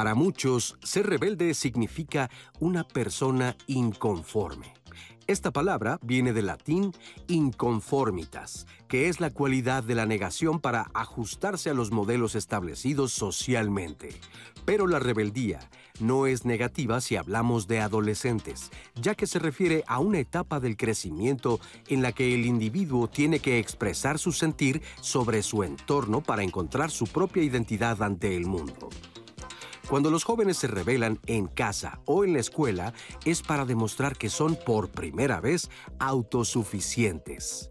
Para muchos, ser rebelde significa una persona inconforme. Esta palabra viene del latín inconformitas, que es la cualidad de la negación para ajustarse a los modelos establecidos socialmente. Pero la rebeldía no es negativa si hablamos de adolescentes, ya que se refiere a una etapa del crecimiento en la que el individuo tiene que expresar su sentir sobre su entorno para encontrar su propia identidad ante el mundo. Cuando los jóvenes se rebelan en casa o en la escuela es para demostrar que son por primera vez autosuficientes.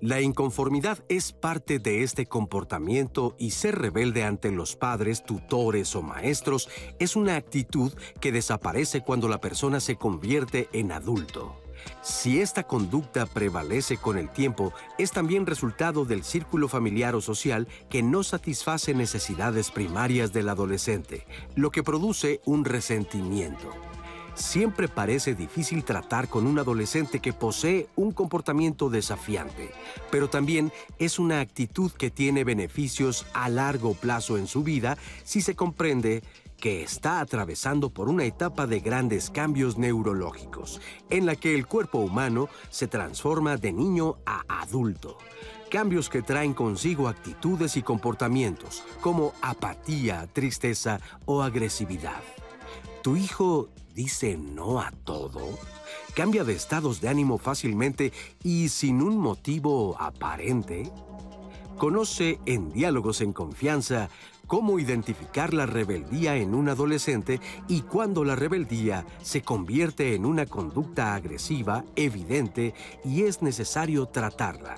La inconformidad es parte de este comportamiento y ser rebelde ante los padres, tutores o maestros es una actitud que desaparece cuando la persona se convierte en adulto. Si esta conducta prevalece con el tiempo, es también resultado del círculo familiar o social que no satisface necesidades primarias del adolescente, lo que produce un resentimiento. Siempre parece difícil tratar con un adolescente que posee un comportamiento desafiante, pero también es una actitud que tiene beneficios a largo plazo en su vida si se comprende que está atravesando por una etapa de grandes cambios neurológicos, en la que el cuerpo humano se transforma de niño a adulto. Cambios que traen consigo actitudes y comportamientos como apatía, tristeza o agresividad. ¿Tu hijo dice no a todo? ¿Cambia de estados de ánimo fácilmente y sin un motivo aparente? Conoce en Diálogos en Confianza cómo identificar la rebeldía en un adolescente y cuándo la rebeldía se convierte en una conducta agresiva, evidente y es necesario tratarla.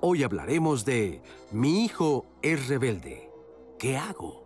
Hoy hablaremos de Mi hijo es rebelde. ¿Qué hago?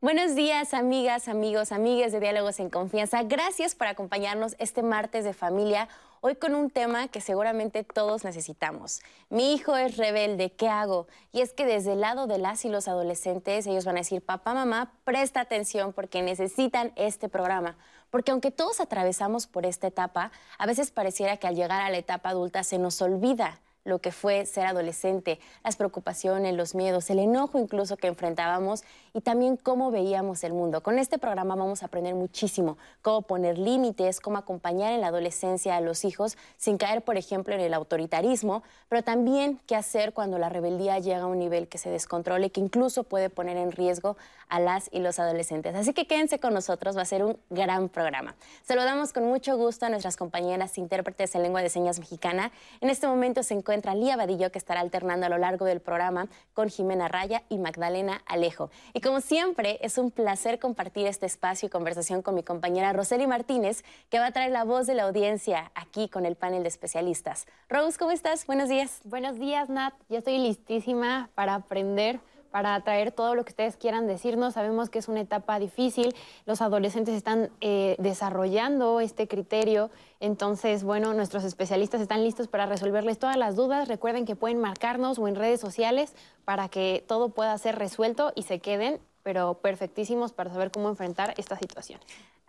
Buenos días, amigas, amigos, amigas de Diálogos en Confianza. Gracias por acompañarnos este martes de familia hoy con un tema que seguramente todos necesitamos. Mi hijo es rebelde, ¿qué hago? Y es que desde el lado de las y los adolescentes, ellos van a decir, papá, mamá, presta atención porque necesitan este programa. Porque aunque todos atravesamos por esta etapa, a veces pareciera que al llegar a la etapa adulta se nos olvida lo que fue ser adolescente, las preocupaciones, los miedos, el enojo incluso que enfrentábamos y también cómo veíamos el mundo. Con este programa vamos a aprender muchísimo, cómo poner límites, cómo acompañar en la adolescencia a los hijos sin caer, por ejemplo, en el autoritarismo, pero también qué hacer cuando la rebeldía llega a un nivel que se descontrole, que incluso puede poner en riesgo a las y los adolescentes. Así que quédense con nosotros, va a ser un gran programa. Saludamos con mucho gusto a nuestras compañeras intérpretes en lengua de señas mexicana. En este momento se encuentra Lía Vadillo, que estará alternando a lo largo del programa con Jimena Raya y Magdalena Alejo. Y como siempre, es un placer compartir este espacio y conversación con mi compañera Roseli Martínez, que va a traer la voz de la audiencia aquí con el panel de especialistas. Rose, ¿cómo estás? Buenos días. Buenos días, Nat. Ya estoy listísima para aprender para traer todo lo que ustedes quieran decirnos. Sabemos que es una etapa difícil, los adolescentes están eh, desarrollando este criterio, entonces, bueno, nuestros especialistas están listos para resolverles todas las dudas. Recuerden que pueden marcarnos o en redes sociales para que todo pueda ser resuelto y se queden, pero perfectísimos para saber cómo enfrentar esta situación.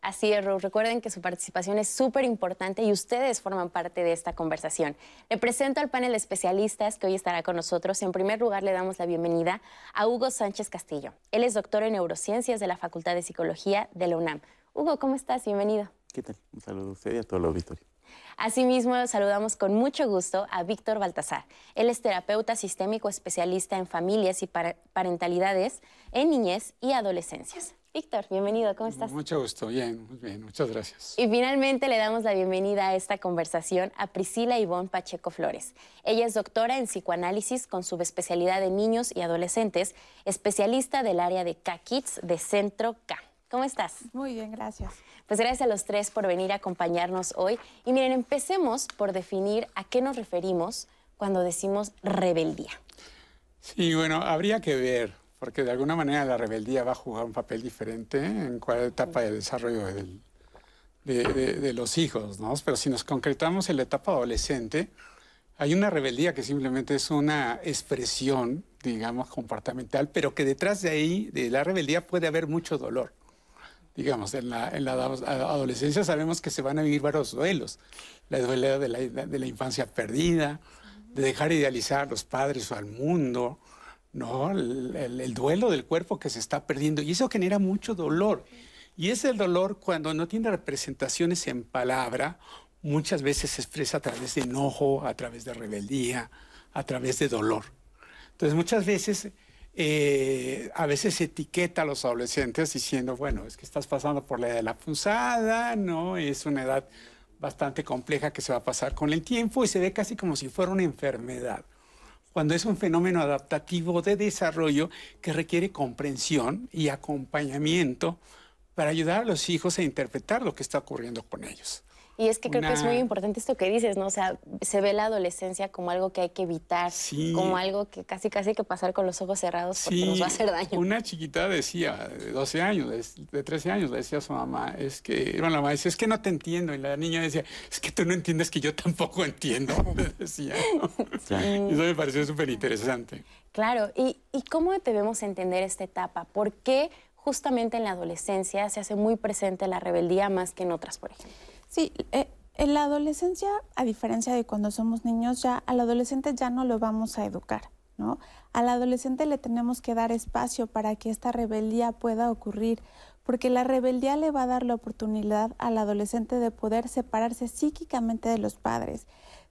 Así es, Recuerden que su participación es súper importante y ustedes forman parte de esta conversación. Le presento al panel de especialistas que hoy estará con nosotros. En primer lugar, le damos la bienvenida a Hugo Sánchez Castillo. Él es doctor en neurociencias de la Facultad de Psicología de la UNAM. Hugo, ¿cómo estás? Bienvenido. ¿Qué tal? Un saludo a usted y a todo el auditorio. Asimismo, saludamos con mucho gusto a Víctor Baltasar. Él es terapeuta sistémico especialista en familias y parentalidades en niñez y adolescencias. Víctor, bienvenido, ¿cómo estás? Mucho gusto, bien, muy bien, muchas gracias. Y finalmente le damos la bienvenida a esta conversación a Priscila Ivonne Pacheco Flores. Ella es doctora en psicoanálisis con subespecialidad de niños y adolescentes, especialista del área de K-Kids de Centro K. ¿Cómo estás? Muy bien, gracias. Pues gracias a los tres por venir a acompañarnos hoy. Y miren, empecemos por definir a qué nos referimos cuando decimos rebeldía. Sí, bueno, habría que ver porque de alguna manera la rebeldía va a jugar un papel diferente en cuál etapa de desarrollo de, los hijos, ¿no? Pero si nos concretamos en la etapa adolescente, hay una rebeldía que simplemente es una expresión, digamos, comportamental, pero que detrás de ahí, de la rebeldía, puede haber mucho dolor. Digamos, en la, en la adolescencia sabemos que se van a vivir varios duelos. La duelo de de la infancia perdida, de dejar idealizar a los padres o al mundo, ¿no? El, duelo del cuerpo que se está perdiendo. Y eso genera mucho dolor. Y es el dolor cuando no tiene representaciones en palabra, muchas veces se expresa a través de enojo, a través de rebeldía, a través de dolor. Entonces muchas veces, eh, a veces se etiqueta a los adolescentes diciendo, bueno, es que estás pasando por la edad de la punzada, ¿no? Es una edad bastante compleja que se va a pasar con el tiempo y se ve casi como si fuera una enfermedad cuando es un fenómeno adaptativo de desarrollo que requiere comprensión y acompañamiento para ayudar a los hijos a interpretar lo que está ocurriendo con ellos. Y es que creo que es muy importante esto que dices, ¿no? O sea, se ve la adolescencia como algo que hay que evitar, como algo que casi casi hay que pasar con los ojos cerrados porque nos va a hacer daño. Una chiquita decía, de 12 años, de 13 años, le decía a su mamá, es que, bueno, la mamá decía, es que no te entiendo. Y la niña decía, es que tú no entiendes que yo tampoco entiendo. decía, Eso me pareció súper interesante. Claro, ¿Y, ¿y cómo debemos entender esta etapa? ¿Por qué justamente en la adolescencia se hace muy presente la rebeldía más que en otras, por ejemplo? Sí, eh, en la adolescencia, a diferencia de cuando somos niños, ya al adolescente ya no lo vamos a educar, ¿no? Al adolescente le tenemos que dar espacio para que esta rebeldía pueda ocurrir, porque la rebeldía le va a dar la oportunidad al adolescente de poder separarse psíquicamente de los padres.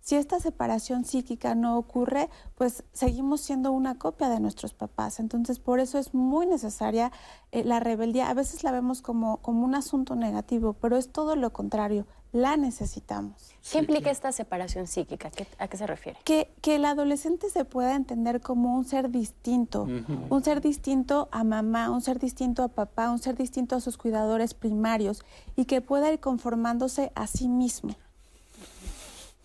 Si esta separación psíquica no ocurre, pues seguimos siendo una copia de nuestros papás. Entonces, por eso es muy necesaria eh, la rebeldía. A veces la vemos como, como un asunto negativo, pero es todo lo contrario la necesitamos. ¿Qué implica esta separación psíquica? ¿A qué se refiere? Que, que, el adolescente se pueda entender como un ser distinto, un ser distinto a mamá, un ser distinto a papá, un ser distinto a sus cuidadores primarios y que pueda ir conformándose a sí mismo.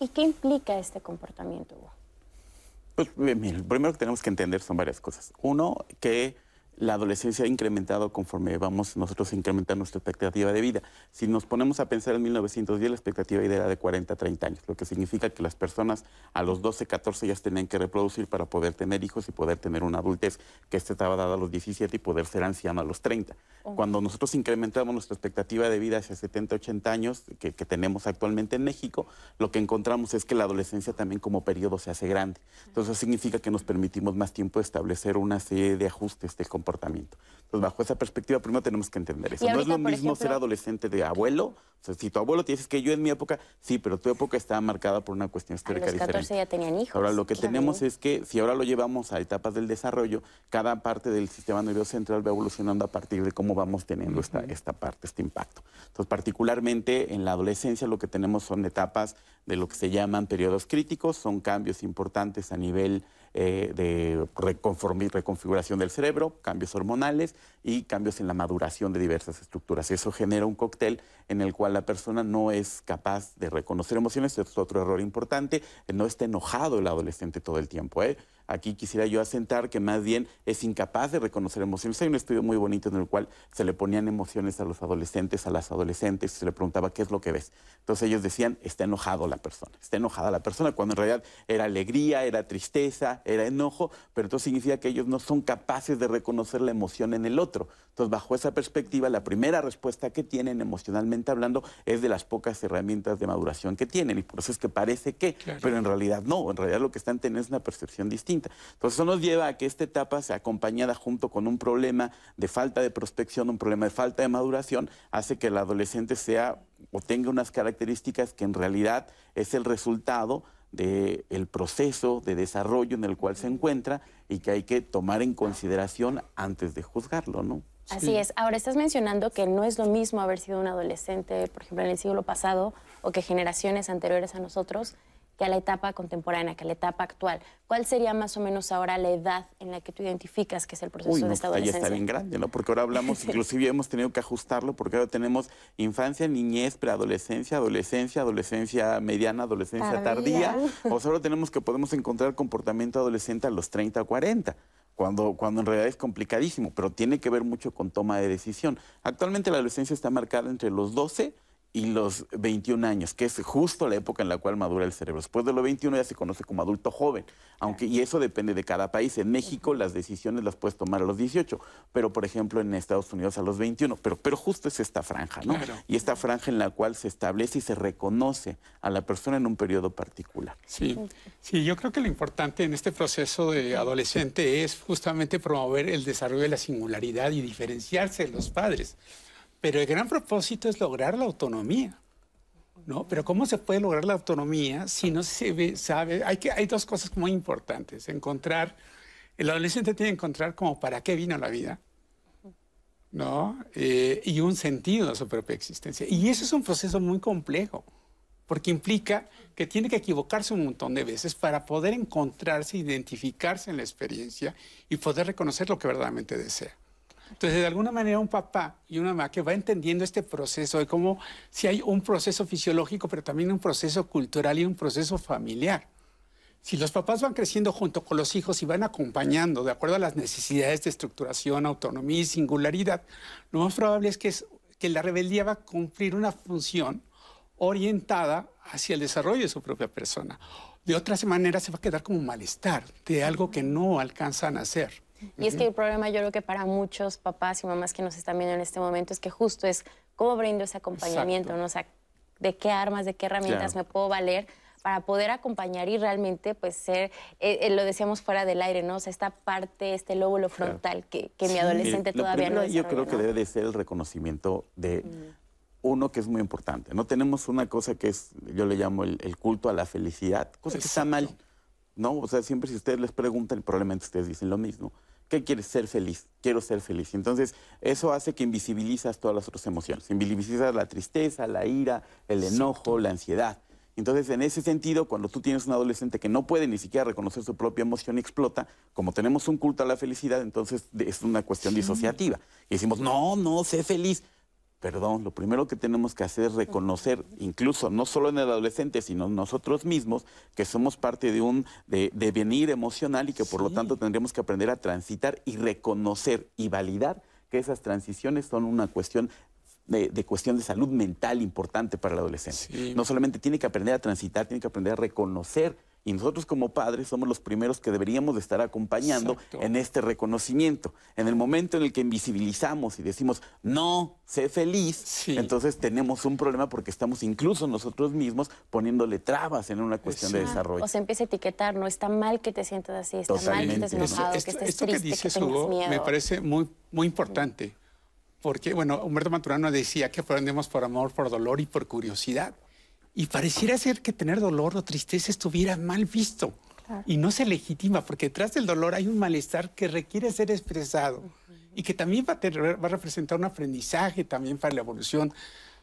¿Y qué implica este comportamiento, Pues, mira, lo primero que tenemos que entender son varias cosas. Uno, que la adolescencia ha incrementado conforme vamos nosotros a incrementar nuestra expectativa de vida. Si nos ponemos a pensar en 1910, la expectativa de vida era de 40 a 30 años, lo que significa que las personas a los 12, 14 ya tenían que reproducir para poder tener hijos y poder tener una adultez que este estaba dada a los 17 y poder ser anciano a los 30. Cuando nosotros incrementamos nuestra expectativa de vida hacia 70, 80 años que, que tenemos actualmente en México, lo que encontramos es que la adolescencia también como periodo se hace grande. Entonces eso significa que nos permitimos más tiempo establecer una serie de ajustes de comportamiento comportamiento. Entonces, bajo esa perspectiva, primero tenemos que entender eso. no es lo mismo ser adolescente de abuelo. O sea, si tu abuelo te dice que yo en mi época, sí, pero tu época estaba marcada por una cuestión histórica a los 14 ya tenían hijos. Ahora, lo que tenemos es que si ahora lo llevamos a etapas del desarrollo, cada parte del sistema nervioso central va evolucionando a partir de cómo vamos teniendo esta, esta parte, este impacto. Entonces, particularmente en la adolescencia, lo que tenemos son etapas de lo que se llaman periodos críticos, son cambios importantes a nivel eh, de reconfiguración del cerebro, cambios hormonales y cambios en la maduración de diversas estructuras. Eso genera un cóctel en el cual la persona no es capaz de reconocer emociones. es otro error importante. No está enojado el adolescente todo el tiempo. ¿eh? Aquí quisiera yo asentar que más bien es incapaz de reconocer emociones. Hay un estudio muy bonito en el cual se le ponían emociones a los adolescentes, a las adolescentes, y se le preguntaba qué es lo que ves. Entonces ellos decían, está enojado la persona, está enojada la persona, cuando en realidad era alegría, era tristeza, era enojo, pero entonces significa que ellos no son capaces de reconocer la emoción en el otro. Entonces, bajo esa perspectiva, la primera respuesta que tienen emocionalmente hablando es de las pocas herramientas de maduración que tienen, y por eso es que parece que, pero en realidad no, en realidad lo que están teniendo es una percepción distinta. Entonces eso nos lleva a que esta etapa sea acompañada junto con un problema de falta de prospección, un problema de falta de maduración, hace que el adolescente sea o tenga unas características que en realidad es el resultado del proceso de desarrollo en el cual se encuentra y que hay que tomar en consideración antes de juzgarlo, ¿no? Así es. Ahora estás mencionando que no es lo mismo haber sido un adolescente, por ejemplo, en el siglo pasado o que generaciones anteriores a nosotros, que a la etapa contemporánea, que a la etapa actual. ¿Cuál sería más o menos ahora la edad en la que tú identificas que es el proceso de esta pues adolescencia? Ahí está bien grande, ¿no? Porque ahora hablamos, inclusive hemos tenido que ajustarlo porque ahora tenemos infancia, niñez, preadolescencia, adolescencia, adolescencia mediana, adolescencia tardía. O sea, ahora tenemos que podemos encontrar comportamiento adolescente a los 30 o 40. Cuando, cuando en realidad es complicadísimo, pero tiene que ver mucho con toma de decisión. Actualmente la adolescencia está marcada entre los 12 y los 21 años, que es justo la época en la cual madura el cerebro. Después de los 21 ya se conoce como adulto joven, aunque y eso depende de cada país. En México las decisiones las puedes tomar a los 18, pero por ejemplo en Estados Unidos a los 21, pero, pero justo es esta franja, ¿no? Y esta franja en la cual se establece y se reconoce a la persona en un periodo particular. Sí, sí, yo creo que lo importante en este proceso de adolescente es justamente promover el desarrollo de la singularidad y diferenciarse de los padres. Pero el gran propósito es lograr la autonomía. ¿no? Pero ¿cómo se puede lograr la autonomía si no se sabe? Hay dos cosas muy importantes. Encontrar, el adolescente tiene que encontrar como para qué vino la vida, ¿no? Eh, y un sentido a su propia existencia. Y eso es un proceso muy complejo, porque implica que tiene que equivocarse un montón de veces para poder encontrarse, identificarse en la experiencia y poder reconocer lo que verdaderamente desea. Entonces, de alguna manera, un papá y una mamá que va entendiendo este proceso de cómo si hay un proceso fisiológico, pero también un proceso cultural y un proceso familiar. Si los papás van creciendo junto con los hijos y van acompañando de acuerdo a las necesidades de estructuración, autonomía y singularidad, lo más probable es que, la rebeldía va a cumplir una función orientada hacia el desarrollo de su propia persona. De otras maneras se va a quedar como malestar de algo que no alcanzan a hacer. Y es que el problema yo creo que para muchos papás y mamás que nos están viendo en este momento es que justo es cómo brindo ese acompañamiento, ¿no? O sea, de qué armas, de qué herramientas me puedo valer para poder acompañar y realmente pues ser, eh, eh, lo decíamos fuera del aire, ¿no? O sea, esta parte, este lóbulo frontal que, que mi adolescente todavía no Yo creo que debe de ser el reconocimiento de uno que es muy importante. No tenemos una cosa que es, yo le llamo el, culto a la felicidad, cosa que está mal. ¿no? O sea, siempre si ustedes les preguntan, probablemente ustedes dicen lo mismo. ¿Qué quieres? Ser feliz. Quiero ser feliz. Entonces, eso hace que invisibilizas todas las otras emociones. Invisibilizas la tristeza, la ira, el enojo, la ansiedad. Entonces, en ese sentido, cuando tú tienes un adolescente que no puede ni siquiera reconocer su propia emoción y explota, como tenemos un culto a la felicidad, entonces es una cuestión disociativa. Y decimos, no, no, sé feliz perdón, lo primero que tenemos que hacer es reconocer, incluso no solo en el adolescente, sino nosotros mismos, que somos parte de un de, devenir emocional y que por lo tanto tendríamos que aprender a transitar y reconocer y validar que esas transiciones son una cuestión de, cuestión de salud mental importante para el adolescente. No solamente tiene que aprender a transitar, tiene que aprender a reconocer y nosotros como padres somos los primeros que deberíamos de estar acompañando en este reconocimiento. En el momento en el que invisibilizamos y decimos, no, sé feliz, entonces tenemos un problema porque estamos incluso nosotros mismos poniéndole trabas en una cuestión de desarrollo. O se empieza a etiquetar, no está mal que te sientas así, está mal que estés enojado, que estés triste, que, dices, Hugo, Me parece muy, muy importante. Porque, bueno, Humberto Maturano decía que aprendemos por amor, por dolor y por curiosidad. Y pareciera ser que tener dolor o tristeza estuviera mal visto. Y no se legitima, porque detrás del dolor hay un malestar que requiere ser expresado y que también va a, va a representar un aprendizaje también para la evolución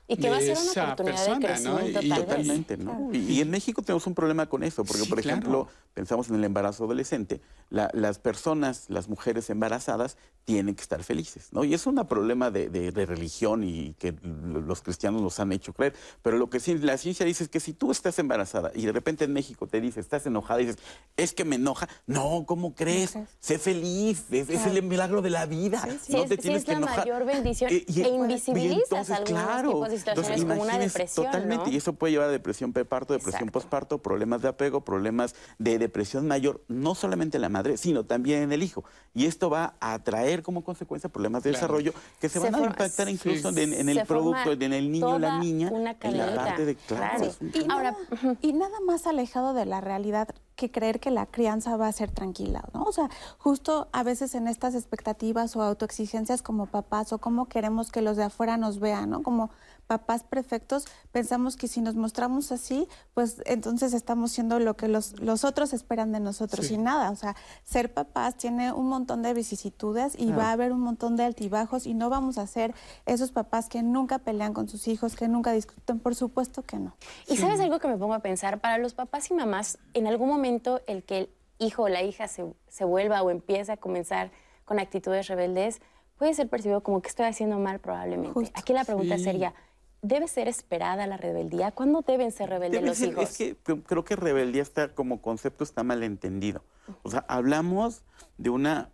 y que va a ser una oportunidad de crecimiento, Y, totalmente, ¿no? Y, en México tenemos un problema con eso, porque, por ejemplo, pensamos en el embarazo adolescente, las personas, las mujeres embarazadas, tienen que estar felices, ¿no? Y es un problema de, religión y que los cristianos nos han hecho creer, pero lo que sí, la ciencia dice es que si tú estás embarazada y de repente en México te dice, estás enojada, y dices, es que me enoja, no, ¿cómo crees? Sé feliz, es, el milagro de la vida, no te tienes que enojar. es la mayor bendición, e, invisibilizas algunos situaciones como una depresión, Totalmente, y eso puede llevar a depresión preparto, depresión posparto, problemas de apego, problemas de depresión mayor, no solamente en la madre, sino también en el hijo. Y esto va a traer como consecuencia problemas de desarrollo que se, van a impactar incluso en, el producto, en el niño o la niña, en la parte de claro. Y, Ahora, y nada más alejado de la realidad que creer que la crianza va a ser tranquila, ¿no? O sea, justo a veces en estas expectativas o autoexigencias como papás o como queremos que los de afuera nos vean, ¿no? Como papás perfectos, pensamos que si nos mostramos así, pues entonces estamos siendo lo que los, los otros esperan de nosotros y nada. O sea, ser papás tiene un montón de vicisitudes y va a haber un montón de altibajos y no vamos a ser esos papás que nunca pelean con sus hijos, que nunca discuten, por supuesto que no. Y sabes algo que me pongo a pensar, para los papás y mamás, en algún momento el que el hijo o la hija se, se vuelva o empiece a comenzar con actitudes rebeldes, puede ser percibido como que estoy haciendo mal probablemente. Aquí la pregunta sería, ¿Debe ser esperada la rebeldía? ¿Cuándo deben ser rebeldes los hijos? Es que creo que rebeldía está como concepto está mal entendido. O sea, hablamos de una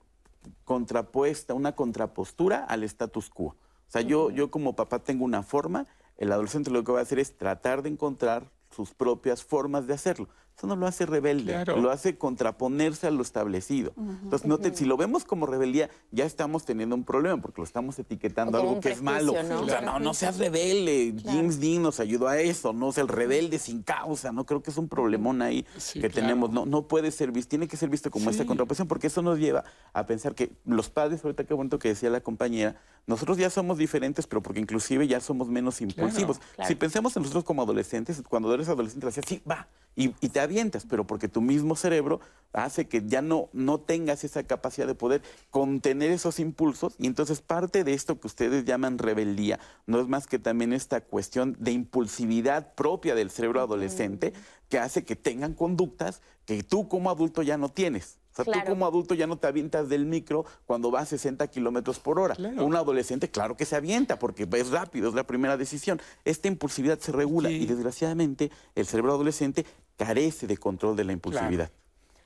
contrapuesta, una contrapostura al status quo. O sea, yo, yo como papá tengo una forma, el adolescente lo que va a hacer es tratar de encontrar sus propias formas de hacerlo. Eso no lo hace rebelde, lo hace contraponerse a lo establecido. Entonces, no si lo vemos como rebeldía, ya estamos teniendo un problema porque lo estamos etiquetando algo que es malo. ¿no? O sea, no, no seas rebelde. James Dean nos ayudó a eso, no sea el rebelde sin causa. No creo que es un problemón ahí que tenemos. No, no puede ser visto, tiene que ser visto como esta contraposición porque eso nos lleva a pensar que los padres, ahorita qué momento que decía la compañera, nosotros ya somos diferentes, pero porque inclusive ya somos menos impulsivos. Si pensamos en nosotros como adolescentes, cuando eres adolescente, decías, sí, va, y, te avientas, pero porque tu mismo cerebro hace que ya no, no tengas esa capacidad de poder contener esos impulsos y entonces parte de esto que ustedes llaman rebeldía no es más que también esta cuestión de impulsividad propia del cerebro adolescente que hace que tengan conductas que tú como adulto ya no tienes. O sea, tú como adulto ya no te avientas del micro cuando vas a 60 kilómetros por hora. Un adolescente, claro que se avienta porque es rápido, es la primera decisión. Esta impulsividad se regula y desgraciadamente el cerebro adolescente carece de control de la impulsividad.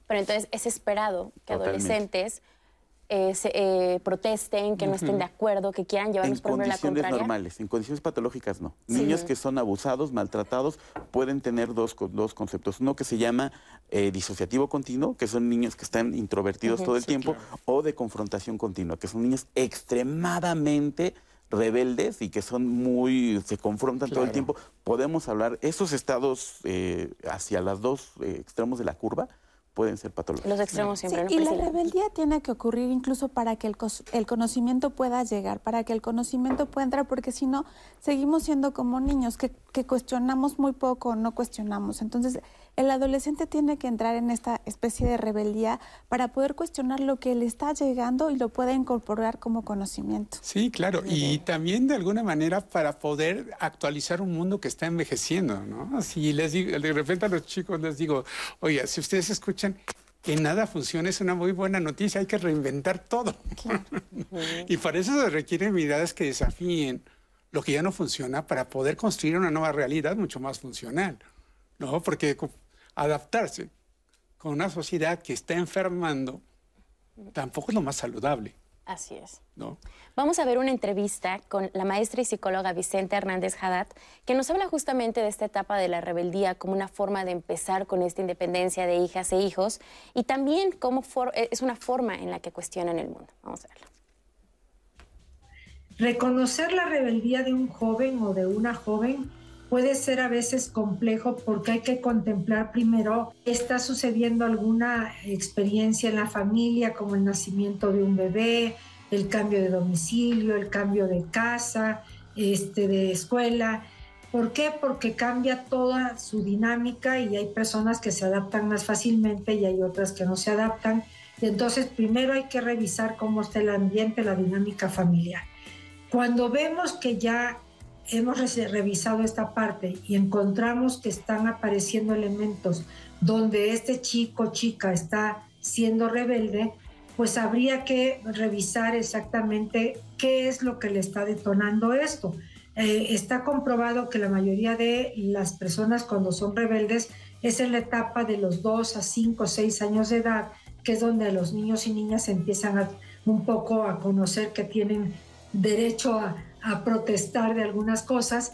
Pero entonces es esperado que adolescentes eh, eh, protesten, que no estén de acuerdo, que quieran llevarnos por la contraria. En condiciones normales, en condiciones patológicas no. Niños que son abusados, maltratados, pueden tener dos, dos conceptos. Uno que se llama eh, disociativo continuo, que son niños que están introvertidos todo el tiempo, o de confrontación continua, que son niños extremadamente rebeldes y que son muy, se confrontan todo el tiempo. Podemos hablar, esos estados hacia los dos extremos de la curva, pueden ser patológicos. Los extremos siempre. y la rebeldía tiene que ocurrir incluso para que el, el, conocimiento pueda llegar, para que el conocimiento pueda entrar, porque si no, seguimos siendo como niños que, que cuestionamos muy poco, no cuestionamos. Entonces, el adolescente tiene que entrar en esta especie de rebeldía para poder cuestionar lo que le está llegando y lo pueda incorporar como conocimiento. Sí, claro. Y también de alguna manera para poder actualizar un mundo que está envejeciendo, ¿no? Si les digo, de repente a los chicos les digo, oye, si ustedes escuchan que nada funciona es una muy buena noticia, hay que reinventar todo. y para eso se requieren miradas que desafíen lo que ya no funciona para poder construir una nueva realidad mucho más funcional. ¿no? Porque adaptarse con una sociedad que está enfermando tampoco es lo más saludable. Así es. ¿no? Vamos a ver una entrevista con la maestra y psicóloga Vicente Hernández Haddad, que nos habla justamente de esta etapa de la rebeldía como una forma de empezar con esta independencia de hijas e hijos y también cómo es una forma en la que cuestionan el mundo. Vamos a verlo. Reconocer la rebeldía de un joven o de una joven puede ser a veces complejo porque hay que contemplar primero, está sucediendo alguna experiencia en la familia, como el nacimiento de un bebé, el cambio de domicilio, el cambio de casa, este, de escuela. ¿Por qué? Porque cambia toda su dinámica y hay personas que se adaptan más fácilmente y hay otras que no se adaptan. entonces primero hay que revisar cómo está el ambiente, la dinámica familiar. Cuando vemos que ya hemos revisado esta parte y encontramos que están apareciendo elementos donde este chico chica está siendo rebelde, pues habría que revisar exactamente qué es lo que le está detonando esto. Eh, está comprobado que la mayoría de las personas cuando son rebeldes es en la etapa de los 2 a 5 o 6 años de edad, que es donde los niños y niñas empiezan un poco a conocer que tienen derecho a, a protestar de algunas cosas.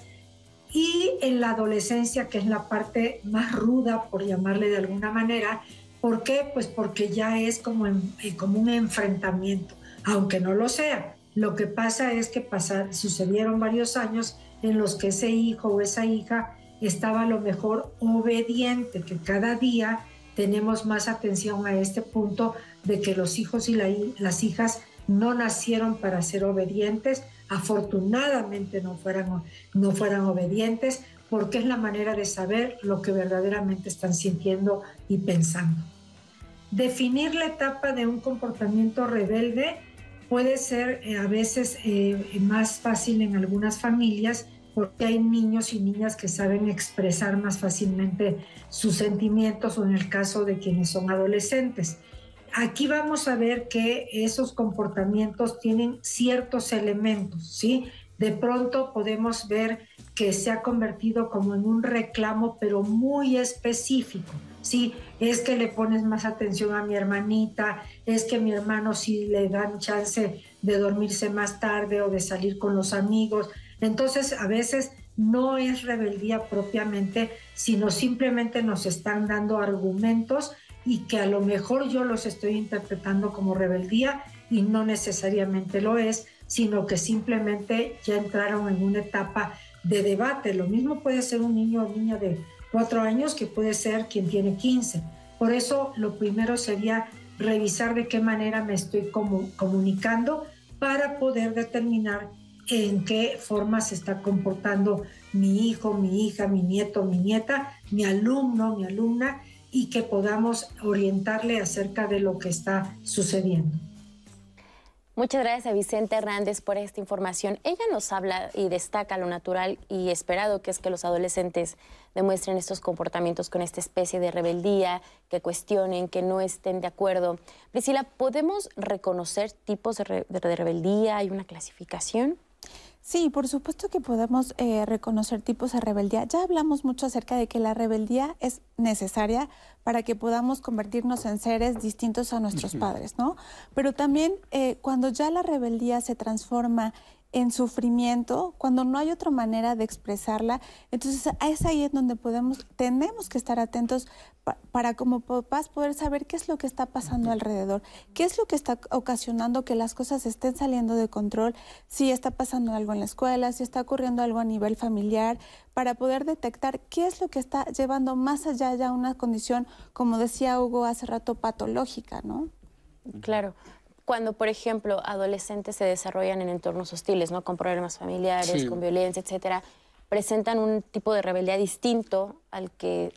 Y en la adolescencia, que es la parte más ruda, por llamarle de alguna manera, ¿por qué? Pues porque ya es como, eh, como un enfrentamiento, aunque no lo sea. Lo que pasa es que sucedieron varios años en los que ese hijo o esa hija estaba a lo mejor obediente, que cada día tenemos más atención a este punto de que los hijos y las hijas no nacieron para ser obedientes, afortunadamente no fueran, no fueran obedientes, porque es la manera de saber lo que verdaderamente están sintiendo y pensando. Definir la etapa de un comportamiento rebelde puede ser eh, a veces eh, más fácil en algunas familias porque hay niños y niñas que saben expresar más fácilmente sus sentimientos o en el caso de quienes son adolescentes aquí vamos a ver que esos comportamientos tienen ciertos elementos, ¿sí? De pronto podemos ver que se ha convertido como en un reclamo, pero muy específico. Sí, es que le pones más atención a mi hermanita, es que mi hermano sí le dan chance de dormirse más tarde o de salir con los amigos. Entonces, a veces no es rebeldía propiamente, sino simplemente nos están dando argumentos y que a lo mejor yo los estoy interpretando como rebeldía y no necesariamente lo es, sino que simplemente ya entraron en una etapa de debate. Lo mismo puede ser un niño o niña de cuatro años que puede ser quien tiene 15. Por eso lo primero sería revisar de qué manera me estoy comunicando para poder determinar en qué forma se está comportando mi hijo, mi hija, mi nieto, mi nieta, mi alumno, mi alumna, y que podamos orientarle acerca de lo que está sucediendo. Muchas gracias a Vicente Hernández por esta información. Ella nos habla y destaca lo natural y esperado que es que los adolescentes demuestren estos comportamientos con esta especie de rebeldía, que cuestionen, que no estén de acuerdo. Priscila, ¿podemos reconocer tipos de, rebeldía? ¿Hay una clasificación? Sí, por supuesto que podemos eh, reconocer tipos de rebeldía. Ya hablamos mucho acerca de que la rebeldía es necesaria para que podamos convertirnos en seres distintos a nuestros padres, ¿no? Pero también eh, cuando ya la rebeldía se transforma en sufrimiento, cuando no hay otra manera de expresarla, entonces es ahí en donde podemos, tenemos que estar atentos para como papás poder saber qué es lo que está pasando alrededor, qué es lo que está ocasionando que las cosas estén saliendo de control, si está pasando algo en la escuela, si está ocurriendo algo a nivel familiar, para poder detectar qué es lo que está llevando más allá ya una condición, como decía Hugo hace rato, patológica, ¿no? Claro cuando, por ejemplo, adolescentes se desarrollan en entornos hostiles, ¿no? Con problemas familiares, con violencia, etcétera, presentan un tipo de rebeldía distinto al que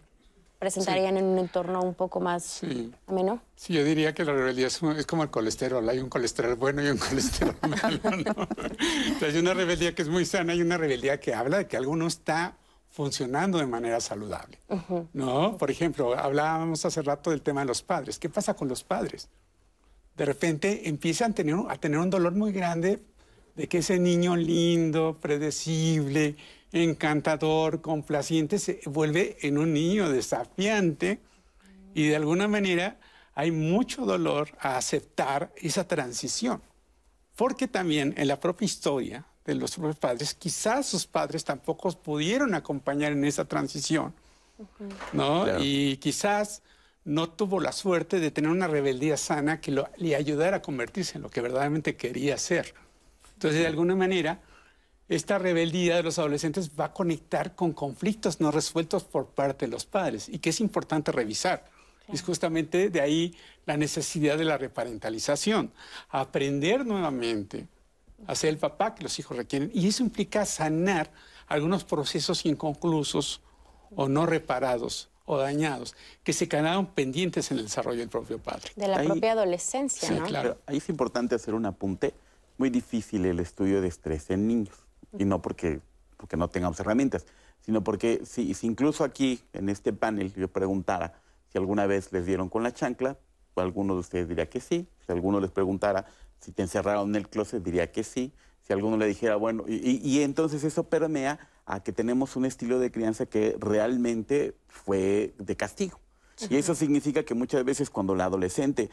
presentarían en un entorno un poco más sí. ameno. Sí, yo diría que la rebeldía es, como el colesterol. Hay un colesterol bueno y un colesterol malo, ¿no? Hay una rebeldía que es muy sana y una rebeldía que habla de que algo no está funcionando de manera saludable, ¿no? Por ejemplo, hablábamos hace rato del tema de los padres. ¿Qué pasa con los padres? De repente empiezan a tener, a tener un dolor muy grande de que ese niño lindo, predecible, encantador, complaciente, se vuelve en un niño desafiante y de alguna manera hay mucho dolor a aceptar esa transición. Porque también en la propia historia de los propios padres, quizás sus padres tampoco pudieron acompañar en esa transición, ¿no? Y quizás no tuvo la suerte de tener una rebeldía sana que le ayudara a convertirse en lo que verdaderamente quería ser. Entonces, de alguna manera, esta rebeldía de los adolescentes va a conectar con conflictos no resueltos por parte de los padres y que es importante revisar. Es justamente de ahí la necesidad de la reparentalización, aprender nuevamente a ser el papá que los hijos requieren. Y eso implica sanar algunos procesos inconclusos o no reparados o dañados que se quedaron pendientes en el desarrollo del propio padre. De la propia adolescencia, sí, Claro, ahí es importante hacer un apunte. Muy difícil el estudio de estrés en niños. Y no porque, porque no tengamos herramientas, sino porque si, si incluso aquí en este panel yo preguntara si alguna vez les dieron con la chancla, alguno de ustedes diría que sí. Si alguno les preguntara si te encerraron en el closet, diría que sí. Si alguno le dijera, bueno, y, y entonces eso permea a que tenemos un estilo de crianza que realmente fue de castigo. Y eso significa que muchas veces cuando la adolescente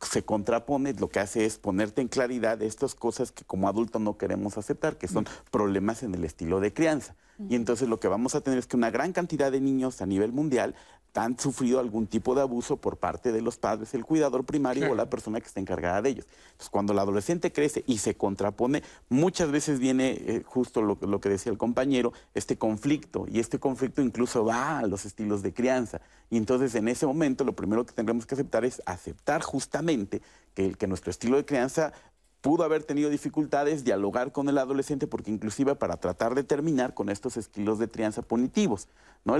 se contrapone, lo que hace es ponerte en claridad estas cosas que como adulto no queremos aceptar, que son problemas en el estilo de crianza. Y entonces lo que vamos a tener es que una gran cantidad de niños a nivel mundial han sufrido algún tipo de abuso por parte de los padres, el cuidador primario o la persona que está encargada de ellos. Entonces, cuando el adolescente crece y se contrapone, muchas veces viene eh, justo lo, lo, que decía el compañero, este conflicto, y este conflicto incluso va a los estilos de crianza. Y entonces, en ese momento, lo primero que tendremos que aceptar es aceptar justamente que, que nuestro estilo de crianza pudo haber tenido dificultades dialogar con el adolescente porque inclusive para tratar de terminar con estos estilos de crianza punitivos. ¿no?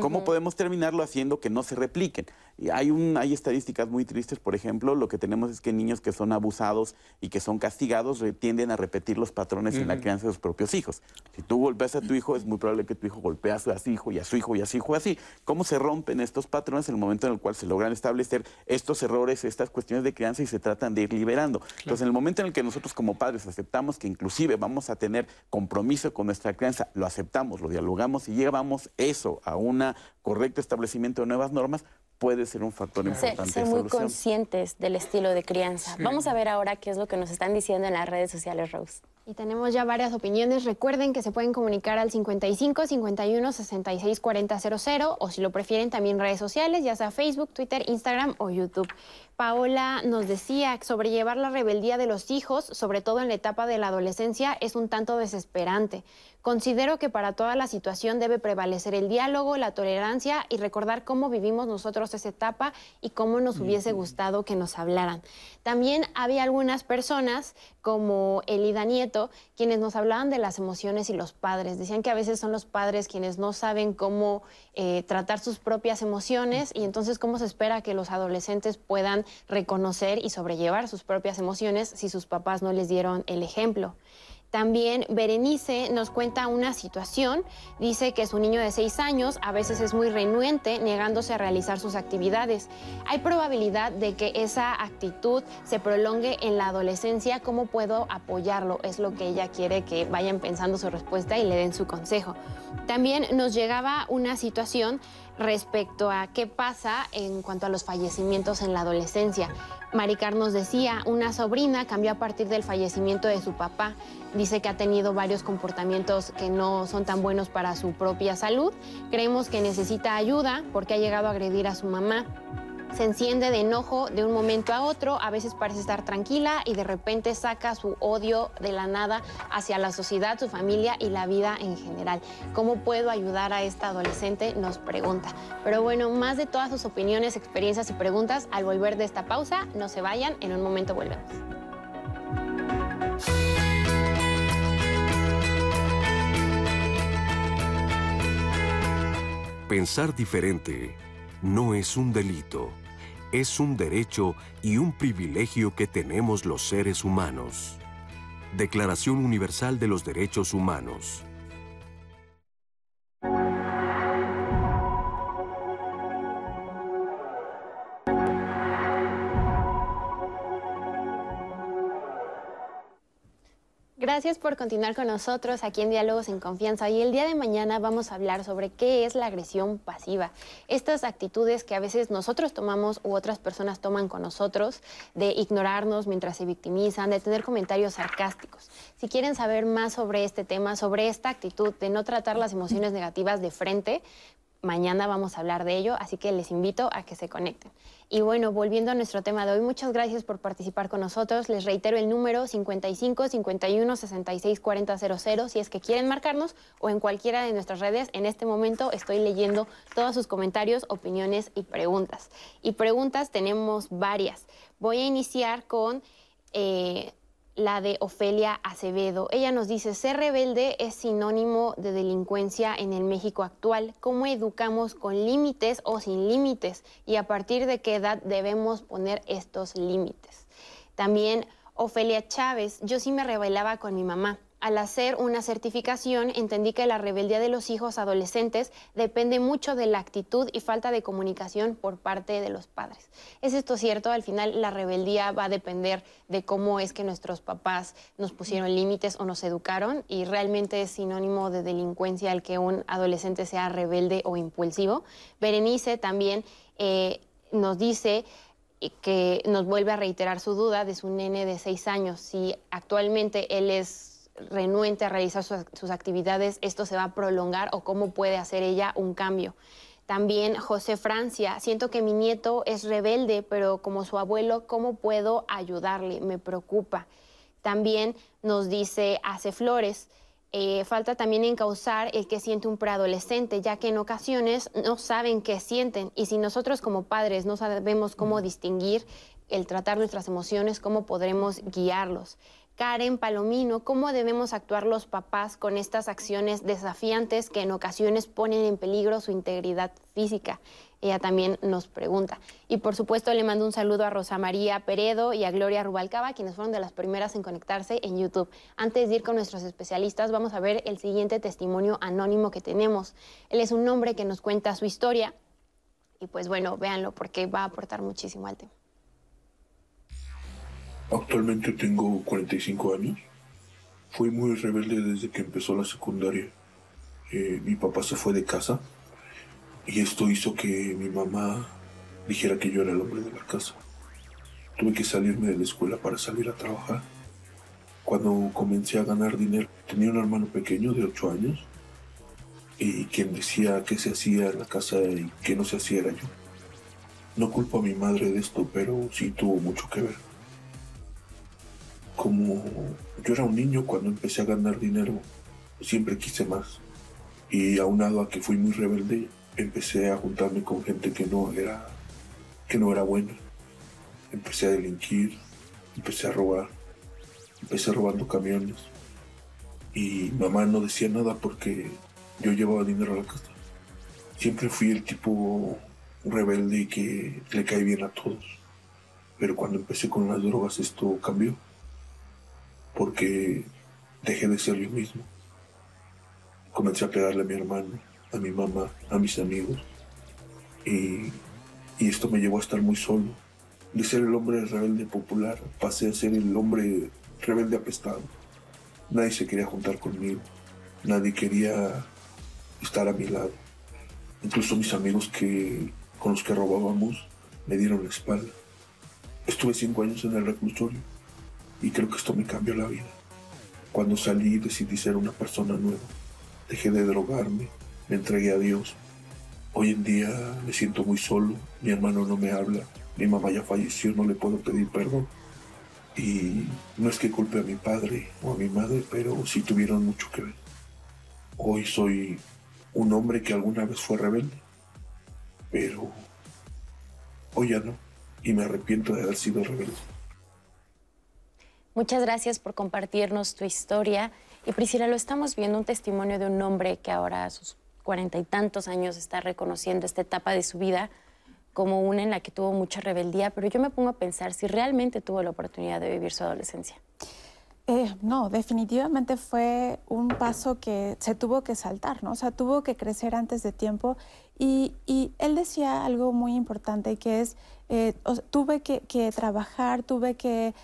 ¿Cómo podemos terminarlo haciendo que no se repliquen? Y hay, un, hay estadísticas muy tristes, por ejemplo, lo que tenemos es que niños que son abusados y que son castigados tienden a repetir los patrones en la crianza de sus propios hijos. Si tú golpeas a tu hijo, es muy probable que tu hijo golpee a su hijo y a su hijo y a su hijo así. ¿Cómo se rompen estos patrones en el momento en el cual se logran establecer estos errores, estas cuestiones de crianza y se tratan de ir liberando? Entonces, en el momento en el que nosotros como padres aceptamos que inclusive vamos a tener compromiso con nuestra crianza, lo aceptamos, lo dialogamos y llevamos eso a un correcto establecimiento de nuevas normas, puede ser un factor importante. Ser muy conscientes del estilo de crianza. Vamos a ver ahora qué es lo que nos están diciendo en las redes sociales, Rose. Y tenemos ya varias opiniones. Recuerden que se pueden comunicar al 55 51 66 40 00 o si lo prefieren también redes sociales, ya sea Facebook, Twitter, Instagram o YouTube. Paola nos decía que sobrellevar la rebeldía de los hijos, sobre todo en la etapa de la adolescencia, es un tanto desesperante. Considero que para toda la situación debe prevalecer el diálogo, la tolerancia y recordar cómo vivimos nosotros esa etapa y cómo nos hubiese gustado que nos hablaran. También había algunas personas, como Elida Nieto, quienes nos hablaban de las emociones y los padres. Decían que a veces son los padres quienes no saben cómo eh, tratar sus propias emociones y entonces cómo se espera que los adolescentes puedan reconocer y sobrellevar sus propias emociones si sus papás no les dieron el ejemplo. También Berenice nos cuenta una situación, dice que su niño de seis años a veces es muy renuente negándose a realizar sus actividades. Hay probabilidad de que esa actitud se prolongue en la adolescencia, ¿cómo puedo apoyarlo? Es lo que ella quiere que vayan pensando su respuesta y le den su consejo. También nos llegaba una situación respecto a qué pasa en cuanto a los fallecimientos en la adolescencia. Maricar nos decía, una sobrina cambió a partir del fallecimiento de su papá. Dice que ha tenido varios comportamientos que no son tan buenos para su propia salud. Creemos que necesita ayuda porque ha llegado a agredir a su mamá se enciende de enojo de un momento a otro, a veces parece estar tranquila y de repente saca su odio de la nada hacia la sociedad, su familia y la vida en general. ¿Cómo puedo ayudar a esta adolescente? Nos pregunta. Pero bueno, más de todas sus opiniones, experiencias y preguntas al volver de esta pausa, no se vayan, en un momento volvemos. Pensar diferente no es un delito es un derecho y un privilegio que tenemos los seres humanos. Declaración Universal de los Derechos Humanos. Gracias por continuar con nosotros aquí en Diálogos en Confianza y el día de mañana vamos a hablar sobre qué es la agresión pasiva. Estas actitudes que a veces nosotros tomamos u otras personas toman con nosotros, de ignorarnos mientras se victimizan, de tener comentarios sarcásticos. Si quieren saber más sobre este tema, sobre esta actitud de no tratar las emociones negativas de frente, Mañana vamos a hablar de ello, así que les invito a que se conecten. Y bueno, volviendo a nuestro tema de hoy, muchas gracias por participar con nosotros. Les reitero el número 55 51 66 40 00 si es que quieren marcarnos o en cualquiera de nuestras redes. En este momento estoy leyendo todos sus comentarios, opiniones y preguntas. Y preguntas tenemos varias. Voy a iniciar con... Eh, la de Ofelia Acevedo. Ella nos dice, ser rebelde es sinónimo de delincuencia en el México actual. ¿Cómo educamos con límites o sin límites? Y a partir de qué edad debemos poner estos límites. También Ofelia Chávez, yo sí me rebelaba con mi mamá. Al hacer una certificación entendí que la rebeldía de los hijos adolescentes depende mucho de la actitud y falta de comunicación por parte de los padres. ¿Es esto cierto? Al final la rebeldía va a depender de cómo es que nuestros papás nos pusieron límites o nos educaron y realmente es sinónimo de delincuencia el que un adolescente sea rebelde o impulsivo. Berenice también eh, nos dice que nos vuelve a reiterar su duda de su nene de seis años, si actualmente él es renuente a realizar sus, actividades, esto se va a prolongar o cómo puede hacer ella un cambio. También José Francia, siento que mi nieto es rebelde, pero como su abuelo, ¿cómo puedo ayudarle? Me preocupa. También nos dice Hace Flores, eh, falta también encauzar el que siente un preadolescente, ya que en ocasiones no saben qué sienten y si nosotros como padres no sabemos cómo distinguir el tratar nuestras emociones, cómo podremos guiarlos. Karen Palomino, ¿cómo debemos actuar los papás con estas acciones desafiantes que en ocasiones ponen en peligro su integridad física? Ella también nos pregunta. Y por supuesto le mando un saludo a Rosa María Peredo y a Gloria Rubalcaba, quienes fueron de las primeras en conectarse en YouTube. Antes de ir con nuestros especialistas, vamos a ver el siguiente testimonio anónimo que tenemos. Él es un hombre que nos cuenta su historia y pues bueno, véanlo porque va a aportar muchísimo al tema. Actualmente tengo 45 años. Fui muy rebelde desde que empezó la secundaria. Eh, mi papá se fue de casa y esto hizo que mi mamá dijera que yo era el hombre de la casa. Tuve que salirme de la escuela para salir a trabajar. cuando comencé a ganar dinero. Tenía un hermano pequeño de 8 años y quien decía qué se hacía en la casa y qué no se hacía era yo. No culpo a mi madre de esto, pero sí tuvo mucho que ver. Como yo era un niño cuando empecé a ganar dinero, siempre quise más. Y aunado a que fui muy rebelde, empecé a juntarme con gente que no era, que no era buena. Empecé a delinquir, empecé a robar, empecé robando camiones. Y mamá no decía nada porque yo llevaba dinero a la casa. Siempre fui el tipo rebelde que le cae bien a todos. Pero cuando empecé con las drogas esto cambió. Porque dejé de ser yo mismo. Comencé a pegarle a mi hermano, a mi mamá, a mis amigos. Y, y esto me llevó a estar muy solo. De ser el hombre rebelde popular, pasé a ser el hombre rebelde apestado. Nadie se quería juntar conmigo. Nadie quería estar a mi lado. Incluso mis amigos que, con los que robábamos me dieron la espalda. Estuve cinco años en el reclusorio y creo que esto me cambió la vida. Cuando salí decidí ser una persona nueva. Dejé de drogarme, me entregué a Dios. Hoy en día me siento muy solo, mi hermano no me habla, mi mamá ya falleció, no le puedo pedir perdón. Y no es que culpe a mi padre o a mi madre, pero sí tuvieron mucho que ver. Hoy soy un hombre que alguna vez fue rebelde, pero hoy ya no, y me arrepiento de haber sido rebelde. Muchas gracias por compartirnos tu historia. Y Priscila, lo estamos viendo un testimonio de un hombre que ahora a sus cuarenta y tantos años está reconociendo esta etapa de su vida como una en la que tuvo mucha rebeldía, pero yo me pongo a pensar si realmente tuvo la oportunidad de vivir su adolescencia. Eh, no, definitivamente fue un paso que se tuvo que saltar, ¿no? O sea, tuvo que crecer antes de tiempo. Y, él decía algo muy importante, que es, eh, tuve que, trabajar, tuve que...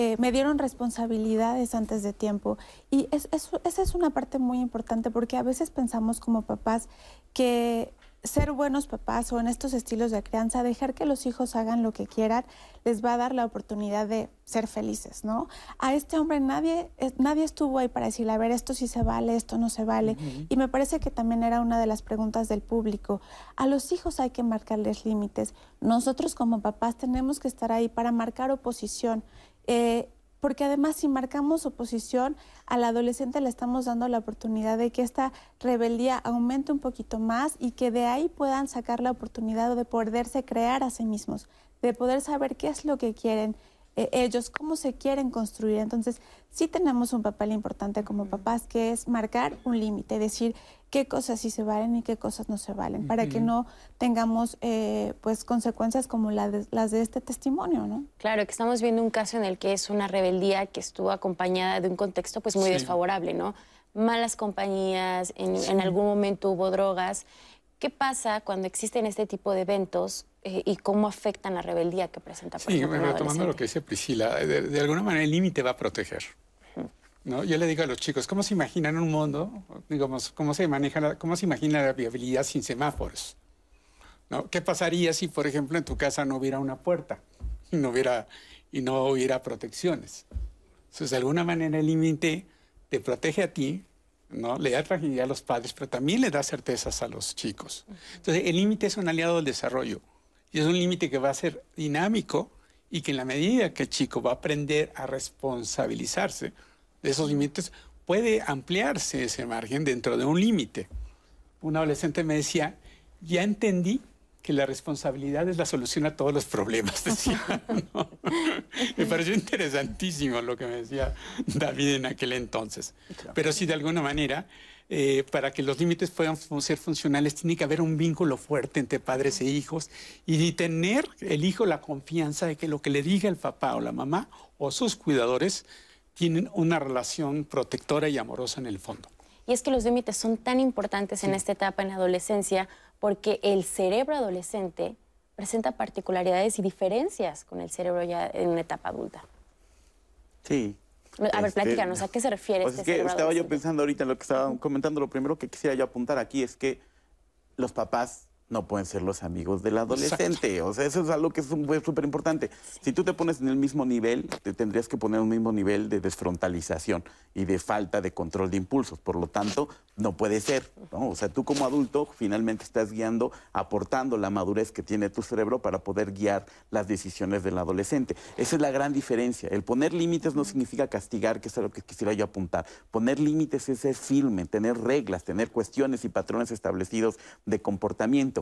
Eh, me dieron responsabilidades antes de tiempo. Y esa es una parte muy importante porque a veces pensamos como papás que ser buenos papás o en estos estilos de crianza, dejar que los hijos hagan lo que quieran, les va a dar la oportunidad de ser felices, ¿no? A este hombre nadie, nadie estuvo ahí para decirle, a ver, esto sí se vale, esto no se vale. Y me parece que también era una de las preguntas del público. A los hijos hay que marcarles límites. Nosotros como papás tenemos que estar ahí para marcar oposición. Eh, porque además si marcamos oposición, al adolescente le estamos dando la oportunidad de que esta rebeldía aumente un poquito más y que de ahí puedan sacar la oportunidad de poderse crear a sí mismos, de poder saber qué es lo que quieren eh, ellos, cómo se quieren construir. Entonces, sí tenemos un papel importante como papás que es marcar un límite, decir qué cosas sí se valen y qué cosas no se valen, para que no tengamos eh, pues consecuencias como las de este testimonio, ¿no? Claro, que estamos viendo un caso en el que es una rebeldía que estuvo acompañada de un contexto pues muy desfavorable, ¿no? Malas compañías, en, en algún momento hubo drogas. ¿Qué pasa cuando existen este tipo de eventos eh, y cómo afectan la rebeldía que presenta. Por sí, ejemplo, tomando lo que dice Priscila, de, alguna manera el límite va a proteger. ¿No? Yo le digo a los chicos, ¿cómo se imaginan un mundo, digamos, cómo se, maneja cómo se imagina la viabilidad sin semáforos? ¿no? ¿Qué pasaría si, por ejemplo, en tu casa no hubiera una puerta y no hubiera, y no hubiera protecciones? Entonces, de alguna manera el límite te protege a ti, ¿no? Le da tranquilidad a los padres, pero también le da certezas a los chicos. Entonces, el límite es un aliado del desarrollo. Y es un límite que va a ser dinámico y que en la medida que el chico va a aprender a responsabilizarse de esos límites, puede ampliarse ese margen dentro de un límite. Un adolescente me decía, ya entendí que la responsabilidad es la solución a todos los problemas, decía. Me pareció interesantísimo lo que me decía David en aquel entonces. Pero sí, de alguna manera, eh, para que los límites puedan ser funcionales, tiene que haber un vínculo fuerte entre padres e hijos y tener el hijo la confianza de que lo que le diga el papá o la mamá o sus cuidadores tienen una relación protectora y amorosa en el fondo. Y es que los límites son tan importantes en esta etapa en la adolescencia porque el cerebro adolescente presenta particularidades y diferencias con el cerebro ya en una etapa adulta. Sí, a ver, este, platícanos, ¿a qué se refiere pues este es que estaba yo pensando ahorita en lo que estaba comentando. Lo primero que quisiera yo apuntar aquí es que los papás no pueden ser los amigos del adolescente. O sea, eso es algo que es súper importante. Si tú te pones en el mismo nivel, te tendrías que poner un mismo nivel de desfrontalización y de falta de control de impulsos. Por lo tanto, no puede ser. ¿no? O sea, tú como adulto finalmente estás guiando, aportando la madurez que tiene tu cerebro para poder guiar las decisiones del adolescente. Esa es la gran diferencia. El poner límites no significa castigar, que es a lo que quisiera yo apuntar. Poner límites es ser firme, tener reglas, tener cuestiones y patrones establecidos de comportamiento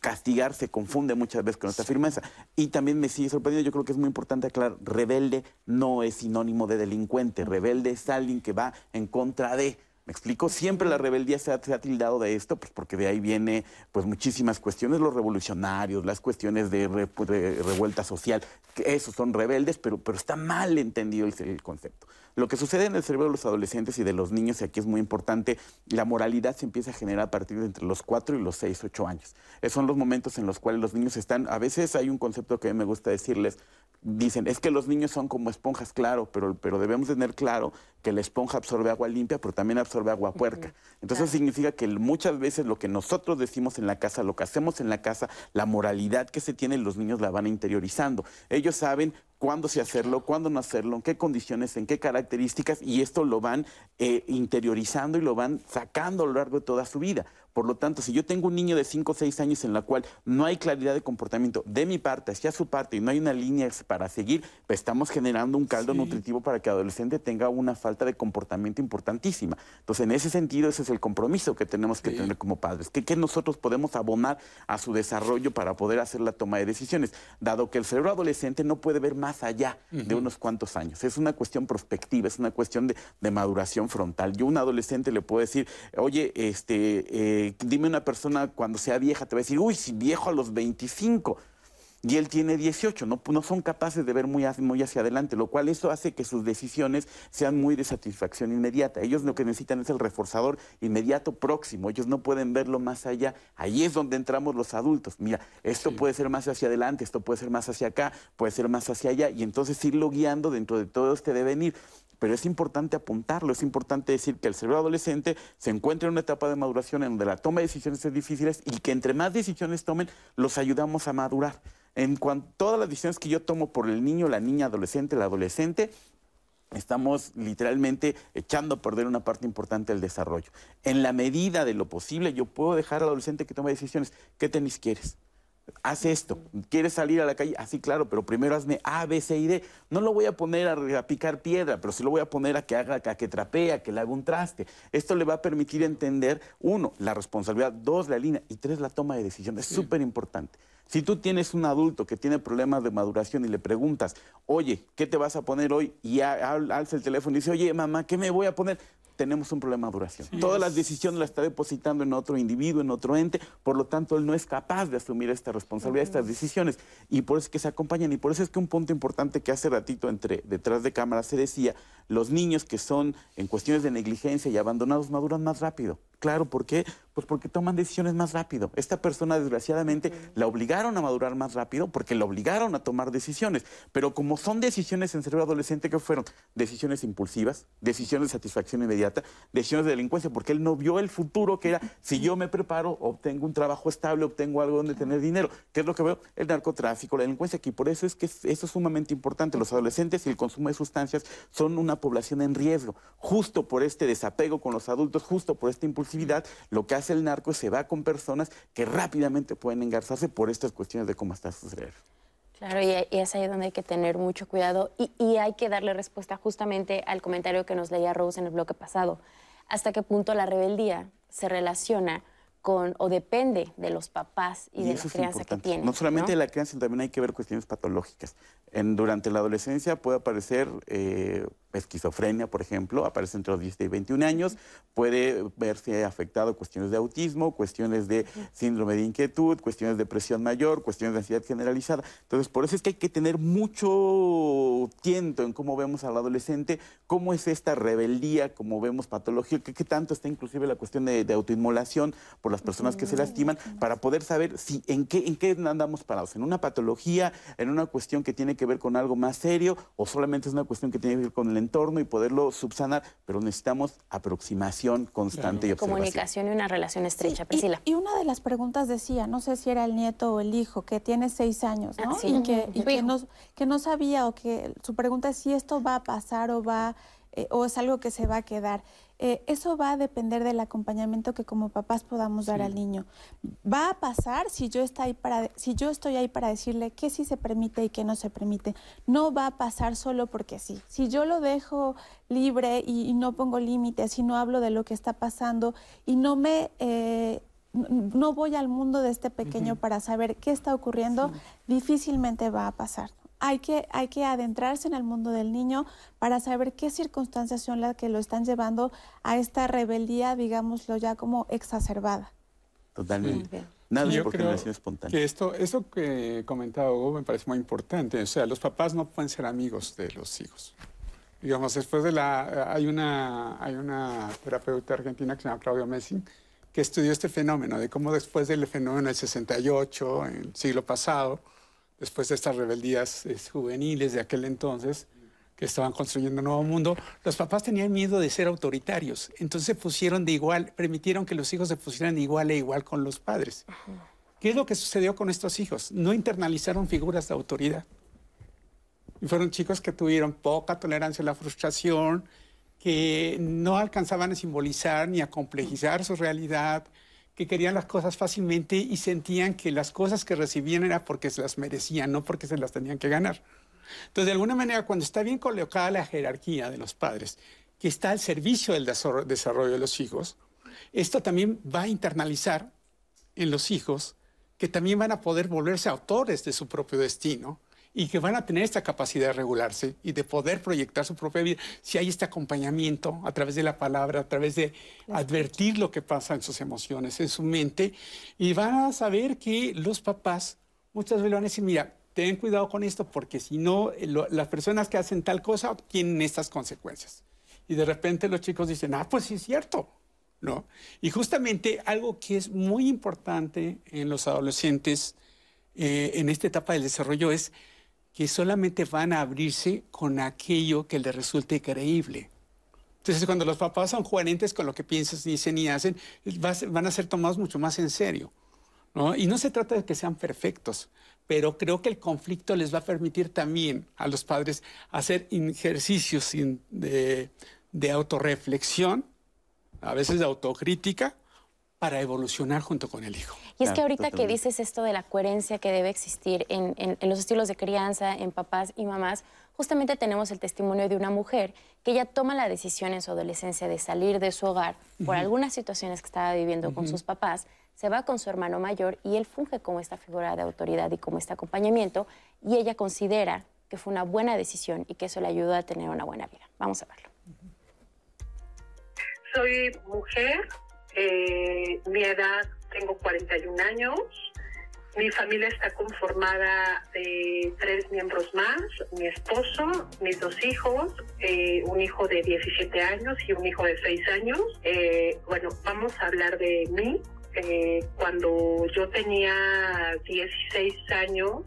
castigar se confunde muchas veces con esta firmeza. Y también me sigue sorprendiendo, yo creo que es muy importante aclarar, rebelde no es sinónimo de delincuente, rebelde es alguien que va en contra de... ¿Me explico? Siempre la rebeldía se ha, tildado de esto, pues porque de ahí viene pues muchísimas cuestiones, los revolucionarios, las cuestiones de, revuelta social, que esos son rebeldes, pero, pero está mal entendido el concepto. Lo que sucede en el cerebro de los adolescentes y de los niños, y aquí es muy importante, la moralidad se empieza a generar a partir de entre los 4 y los 6, 8 años. Esos son los momentos en los cuales los niños están, a veces hay un concepto que a mí me gusta decirles, dicen, es que los niños son como esponjas, claro, pero, pero debemos tener claro que la esponja absorbe agua limpia, pero también absorbe agua puerca. Entonces significa que muchas veces lo que nosotros decimos en la casa, lo que hacemos en la casa, la moralidad que se tiene, los niños la van interiorizando. Ellos saben cuándo sí hacerlo, cuándo no hacerlo, en qué condiciones, en qué características, y esto lo van eh, interiorizando y lo van sacando a lo largo de toda su vida. Por lo tanto, si yo tengo un niño de 5 o 6 años en la cual no hay claridad de comportamiento de mi parte hacia su parte y no hay una línea para seguir, pues estamos generando un caldo nutritivo para que el adolescente tenga una falta de comportamiento importantísima. Entonces, en ese sentido, ese es el compromiso que tenemos que tener como padres. ¿Qué, nosotros podemos abonar a su desarrollo para poder hacer la toma de decisiones? Dado que el cerebro adolescente no puede ver más allá de unos cuantos años. Es una cuestión prospectiva, es una cuestión de, maduración frontal. Yo a un adolescente le puedo decir, oye, este... Eh, dime una persona cuando sea vieja, te va a decir, uy, si viejo a los 25 y él tiene 18, no, no son capaces de ver muy, muy hacia adelante, lo cual eso hace que sus decisiones sean muy de satisfacción inmediata. Ellos lo que necesitan es el reforzador inmediato próximo, ellos no pueden verlo más allá. Ahí es donde entramos los adultos. Mira, esto puede ser más hacia adelante, esto puede ser más hacia acá, puede ser más hacia allá, y entonces irlo guiando dentro de todo este devenir pero es importante apuntarlo, es importante decir que el cerebro adolescente se encuentra en una etapa de maduración en donde la toma de decisiones es difícil y que entre más decisiones tomen, los ayudamos a madurar. En cuanto todas las decisiones que yo tomo por el niño, la niña, adolescente, el adolescente, estamos literalmente echando a perder una parte importante del desarrollo. En la medida de lo posible, yo puedo dejar al adolescente que tome decisiones. ¿Qué tenis quieres? Haz esto, quieres salir a la calle, así claro, pero primero hazme A, B, C y D. No lo voy a poner a, picar piedra, pero sí lo voy a poner a que haga, a que trapee, a que le haga un traste. Esto le va a permitir entender, uno, la responsabilidad, dos, la línea, y tres, la toma de decisión. Es súper importante. Si tú tienes un adulto que tiene problemas de maduración y le preguntas, oye, ¿qué te vas a poner hoy? Y alza el teléfono y dice, oye, mamá, ¿qué me voy a poner? Tenemos un problema de duración. Todas las decisiones las está depositando en otro individuo, en otro ente, por lo tanto él no es capaz de asumir esta responsabilidad, estas decisiones, y por eso es que se acompañan, y por eso es que un punto importante que hace ratito entre detrás de cámara se decía, los niños que son en cuestiones de negligencia y abandonados maduran más rápido. Claro, ¿por qué? Pues porque toman decisiones más rápido. Esta persona, desgraciadamente, la obligaron a madurar más rápido porque la obligaron a tomar decisiones. Pero como son decisiones en cerebro adolescente, ¿qué fueron? Decisiones impulsivas, decisiones de satisfacción inmediata, decisiones de delincuencia, porque él no vio el futuro que era, si yo me preparo, obtengo un trabajo estable, obtengo algo donde tener dinero. ¿Qué es lo que veo? El narcotráfico, la delincuencia, aquí. por eso es que eso es sumamente importante. Los adolescentes y el consumo de sustancias son una población en riesgo, justo por este desapego con los adultos, justo por esta impulsividad lo que hace el narco es se va con personas que rápidamente pueden engarzarse por estas cuestiones de cómo está su cerebro. Claro, y, es ahí donde hay que tener mucho cuidado y, y, hay que darle respuesta justamente al comentario que nos leía Rose en el bloque pasado. ¿Hasta qué punto la rebeldía se relaciona con o depende de los papás y, de la crianza que tienen? No solamente de la crianza, también hay que ver cuestiones patológicas. En, durante la adolescencia puede aparecer eh, esquizofrenia, por ejemplo, aparece entre los 10 y 21 años, puede verse afectado cuestiones de autismo, cuestiones de síndrome de inquietud, cuestiones de presión mayor, cuestiones de ansiedad generalizada. Entonces, por eso es que hay que tener mucho tiento en cómo vemos al adolescente, cómo es esta rebeldía, cómo vemos patología, qué, tanto está inclusive la cuestión de, autoinmolación por las personas que se lastiman, para poder saber si en qué, en qué andamos parados, en una patología, en una cuestión que tiene que ver con algo más serio o solamente es una cuestión que tiene que ver con el entorno y poderlo subsanar, pero necesitamos aproximación constante y observación. Comunicación y una relación estrecha, Priscila. Y, una de las preguntas decía, no sé si era el nieto o el hijo, que tiene seis años, ¿no? Ah, sí. Y, que, y que no, que no sabía o que su pregunta es si esto va a pasar o va eh, o es algo que se va a quedar. Eh, eso va a depender del acompañamiento que como papás podamos dar al niño. Va a pasar si yo, está ahí para, si yo estoy ahí para decirle qué sí se permite y qué no se permite. No va a pasar solo porque sí. Si yo lo dejo libre y, no pongo límites y no hablo de lo que está pasando y no me... Eh, no voy al mundo de este pequeño para saber qué está ocurriendo, difícilmente va a pasar hay que, hay que adentrarse en el mundo del niño para saber qué circunstancias son las que lo están llevando a esta rebeldía, digámoslo ya como exacerbada. Totalmente. Nada Yo por creo espontánea. que esto, eso que comentaba Hugo me parece muy importante. O sea, los papás no pueden ser amigos de los hijos. Digamos, después de la... Hay una, hay una terapeuta argentina que se llama Claudio Messing que estudió este fenómeno, de cómo después del fenómeno del 68, en el siglo pasado, después de estas rebeldías eh, juveniles de aquel entonces, que estaban construyendo un nuevo mundo, los papás tenían miedo de ser autoritarios. Entonces se pusieron de igual, permitieron que los hijos se pusieran de igual e igual con los padres. ¿Qué es lo que sucedió con estos hijos? No internalizaron figuras de autoridad. Y fueron chicos que tuvieron poca tolerancia a la frustración, que no alcanzaban a simbolizar ni a complejizar su realidad, que querían las cosas fácilmente y sentían que las cosas que recibían era porque se las merecían, no porque se las tenían que ganar. Entonces, de alguna manera, cuando está bien colocada la jerarquía de los padres, que está al servicio del desarrollo de los hijos, esto también va a internalizar en los hijos que también van a poder volverse autores de su propio destino y que van a tener esta capacidad de regularse y de poder proyectar su propia vida si hay este acompañamiento a través de la palabra, a través de advertir lo que pasa en sus emociones, en su mente, y van a saber que los papás muchas veces van a decir, mira, ten cuidado con esto porque si no, las personas que hacen tal cosa tienen estas consecuencias. Y de repente los chicos dicen, ah, pues sí es cierto, ¿no? Y justamente algo que es muy importante en los adolescentes eh, en esta etapa del desarrollo es que solamente van a abrirse con aquello que les resulte creíble. Entonces, cuando los papás son coherentes con lo que piensan, dicen y hacen, van a ser tomados mucho más en serio. Y no se trata de que sean perfectos, pero creo que el conflicto les va a permitir también a los padres hacer ejercicios de, de autorreflexión, a veces de autocrítica, para evolucionar junto con el hijo. Y es que ahorita que dices esto de la coherencia que debe existir en, los estilos de crianza, en papás y mamás, justamente tenemos el testimonio de una mujer que ya toma la decisión en su adolescencia de salir de su hogar por algunas situaciones que estaba viviendo con sus papás, se va con su hermano mayor y él funge como esta figura de autoridad y como este acompañamiento y ella considera que fue una buena decisión y que eso le ayudó a tener una buena vida. Vamos a verlo. Soy mujer, eh, mi edad, tengo 41 años. Mi familia está conformada de tres miembros más, mi esposo, mis dos hijos, eh, un hijo de 17 años y un hijo de 6 años. Eh, bueno, vamos a hablar de mí. cuando yo tenía 16 años,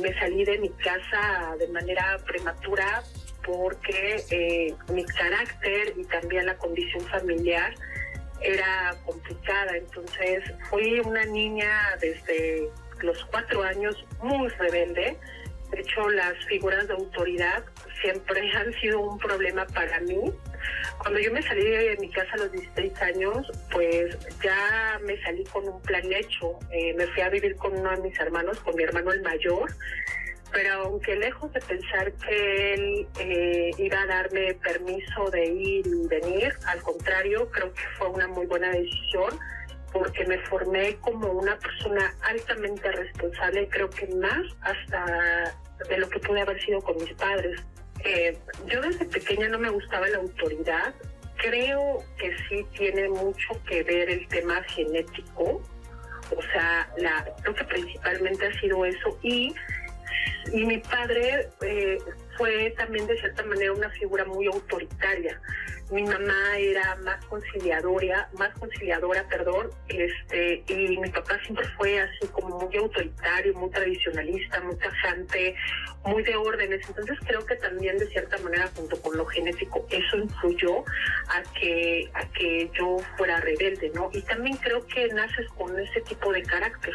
me salí de mi casa de manera prematura porque mi carácter y también la condición familiar era complicada. Entonces fui una niña desde los cuatro años muy rebelde. De hecho, las figuras de autoridad siempre han sido un problema para mí. Cuando yo me salí de mi casa a los 16 años, pues ya me salí con un plan hecho. Eh, me fui a vivir con uno de mis hermanos, con mi hermano el mayor pero aunque lejos de pensar que él eh, iba a darme permiso de ir y venir, al contrario, creo que fue una muy buena decisión porque me formé como una persona altamente responsable, creo que más hasta de lo que pude haber sido con mis padres. Eh, yo desde pequeña no me gustaba la autoridad, creo que sí tiene mucho que ver el tema genético, o sea, la, creo que principalmente ha sido eso y y mi padre eh, fue también de cierta manera una figura muy autoritaria. Mi mamá era más conciliadora, más conciliadora, perdón, este, y mi papá siempre fue así como muy autoritario, muy tradicionalista, muy tajante, muy de órdenes. Entonces creo que también de cierta manera junto con lo genético eso influyó a que a que yo fuera rebelde, ¿no? Y también creo que naces con ese tipo de carácter.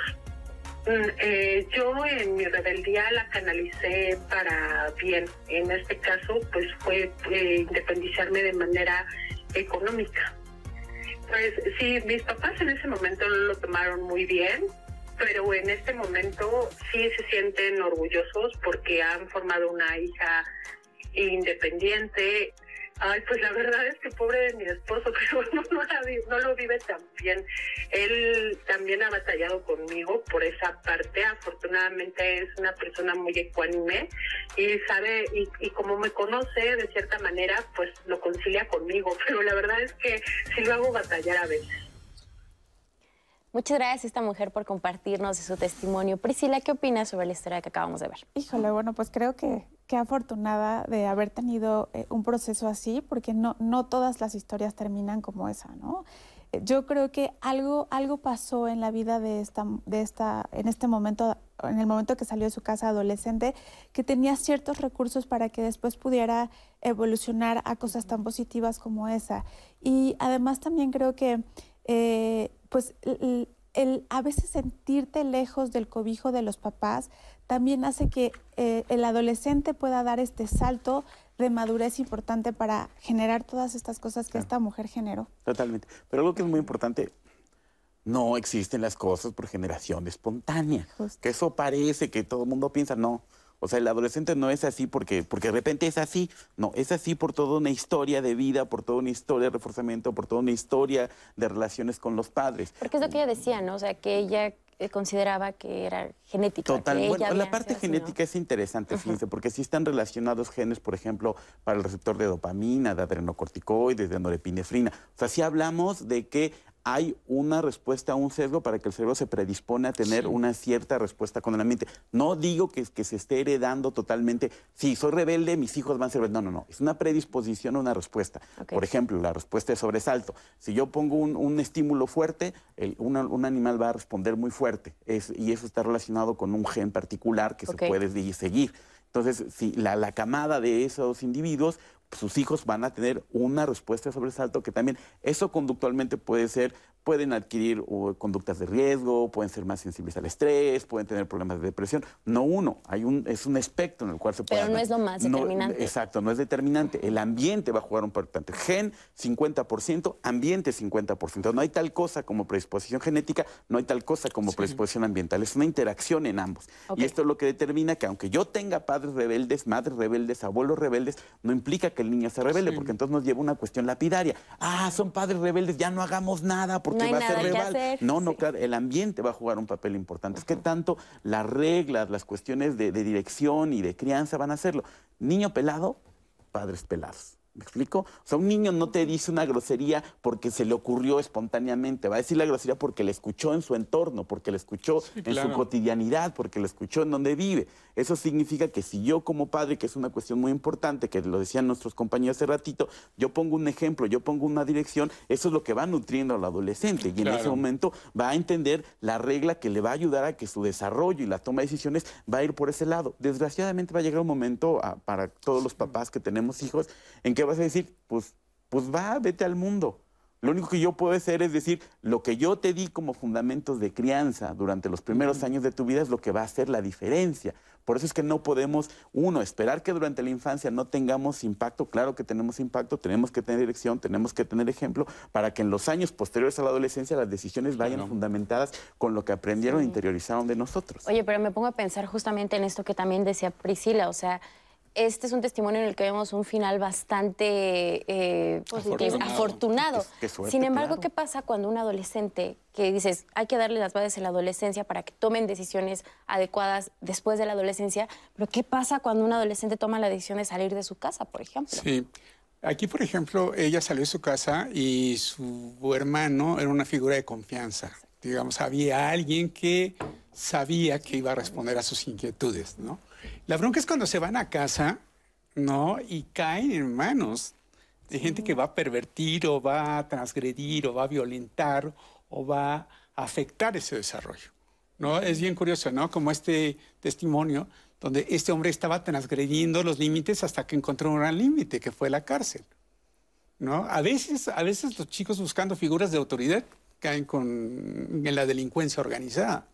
Eh, yo en mi rebeldía la canalicé para bien. En este caso, pues fue eh, independizarme de manera económica. Pues sí, mis papás en ese momento lo tomaron muy bien, pero en este momento sí se sienten orgullosos porque han formado una hija independiente, Ay, pues la verdad es que pobre de mi esposo, pero no, no, lo vive tan bien. Él también ha batallado conmigo por esa parte. Afortunadamente es una persona muy ecuánime y sabe, y, y como me conoce de cierta manera, pues lo concilia conmigo. Pero la verdad es que sí lo hago batallar a veces. Muchas gracias a esta mujer por compartirnos su testimonio. Priscila, ¿qué opinas sobre la historia que acabamos de ver? Híjole, bueno, pues creo que qué afortunada de haber tenido eh, un proceso así, porque no, no todas las historias terminan como esa, ¿no? Eh, yo creo que algo, algo pasó en la vida de esta, de esta, en este momento, en el momento que salió de su casa adolescente, que tenía ciertos recursos para que después pudiera evolucionar a cosas tan positivas como esa. Y además también creo que, eh, pues, el, a veces sentirte lejos del cobijo de los papás también hace que eh, el adolescente pueda dar este salto de madurez importante para generar todas estas cosas que esta mujer generó. Totalmente. Pero algo que es muy importante, no existen las cosas por generación espontánea. Que eso parece que todo el mundo piensa, no. O sea, el adolescente no es así porque, porque de repente es así. No, es así por toda una historia de vida, por toda una historia de reforzamiento, por toda una historia de relaciones con los padres. Porque es lo que ella decía, ¿no? O sea, que ella eh, consideraba que era genético. Total, bueno, la parte genética es interesante, fíjense, porque sí están relacionados genes, por ejemplo, para el receptor de dopamina, de adrenocorticoides, de norepinefrina. O sea, sí hablamos de que hay una respuesta a un sesgo para que el cerebro se predispone a tener una cierta respuesta con el ambiente. No digo que, que, se esté heredando totalmente, si soy rebelde, mis hijos van a ser rebeldes. No, no, no. Es una predisposición a una respuesta. Por ejemplo, la respuesta de sobresalto. Si yo pongo un, estímulo fuerte, un animal va a responder muy fuerte. y eso está relacionado con un gen particular que se puede seguir. Entonces, si la camada de esos individuos sus hijos van a tener una respuesta de sobresalto que también eso conductualmente puede ser pueden adquirir conductas de riesgo, pueden ser más sensibles al estrés, pueden tener problemas de depresión. No uno, hay un, es un espectro en el cual se puede... Pero no es lo más determinante. exacto, no es determinante. El ambiente va a jugar un papel importante. Gen 50%, ambiente 50%. No hay tal cosa como predisposición genética, no hay tal cosa como predisposición ambiental. Es una interacción en ambos. Y esto es lo que determina que aunque yo tenga padres rebeldes, madres rebeldes, abuelos rebeldes, no implica que el niño sea rebelde, porque entonces nos lleva una cuestión lapidaria. Ah, son padres rebeldes, ya no hagamos nada porque no va a ser rival. No, no, claro, el ambiente va a jugar un papel importante. Es que tanto las reglas, las cuestiones de, de dirección y de crianza van a hacerlo. Niño pelado, padres pelados. ¿Me explico? O sea, un niño no te dice una grosería porque se le ocurrió espontáneamente, va a decir la grosería porque le escuchó en su entorno, porque le escuchó en su cotidianidad, porque le escuchó en donde vive. Eso significa que si yo como padre, que es una cuestión muy importante, que lo decían nuestros compañeros hace ratito, yo pongo un ejemplo, yo pongo una dirección, eso es lo que va nutriendo al adolescente y en ese momento va a entender la regla que le va a ayudar a que su desarrollo y la toma de decisiones va a ir por ese lado. Desgraciadamente va a llegar un momento para todos los papás que tenemos hijos en que vas a decir, pues, pues va, vete al mundo. Lo único que yo puedo hacer es decir, lo que yo te di como fundamentos de crianza durante los primeros años de tu vida es lo que va a hacer la diferencia. Por eso es que no podemos, uno, esperar que durante la infancia no tengamos impacto. Claro que tenemos impacto, tenemos que tener dirección, tenemos que tener ejemplo, para que en los años posteriores a la adolescencia las decisiones vayan fundamentadas con lo que aprendieron e interiorizaron de nosotros. Oye, pero me pongo a pensar justamente en esto que también decía Priscila, o sea, este es un testimonio en el que vemos un final bastante eh, afortunado. Sin embargo, ¿qué pasa cuando un adolescente que dices, hay que darle las bases en la adolescencia para que tomen decisiones adecuadas después de la adolescencia? Pero ¿qué pasa cuando un adolescente toma la decisión de salir de su casa, por ejemplo? Sí. Aquí, por ejemplo, ella salió de su casa y su hermano era una figura de confianza. Digamos, había alguien que sabía que iba a responder a sus inquietudes, ¿no? La bronca es cuando se van a casa, ¿no? Y caen en manos de gente que va a pervertir o va a transgredir o va a violentar o va a afectar ese desarrollo, ¿no? Es bien curioso, ¿no? Como este testimonio donde este hombre estaba transgrediendo los límites hasta que encontró un gran límite, que fue la cárcel, ¿no? A veces, a veces los chicos buscando figuras de autoridad caen con, en la delincuencia organizada,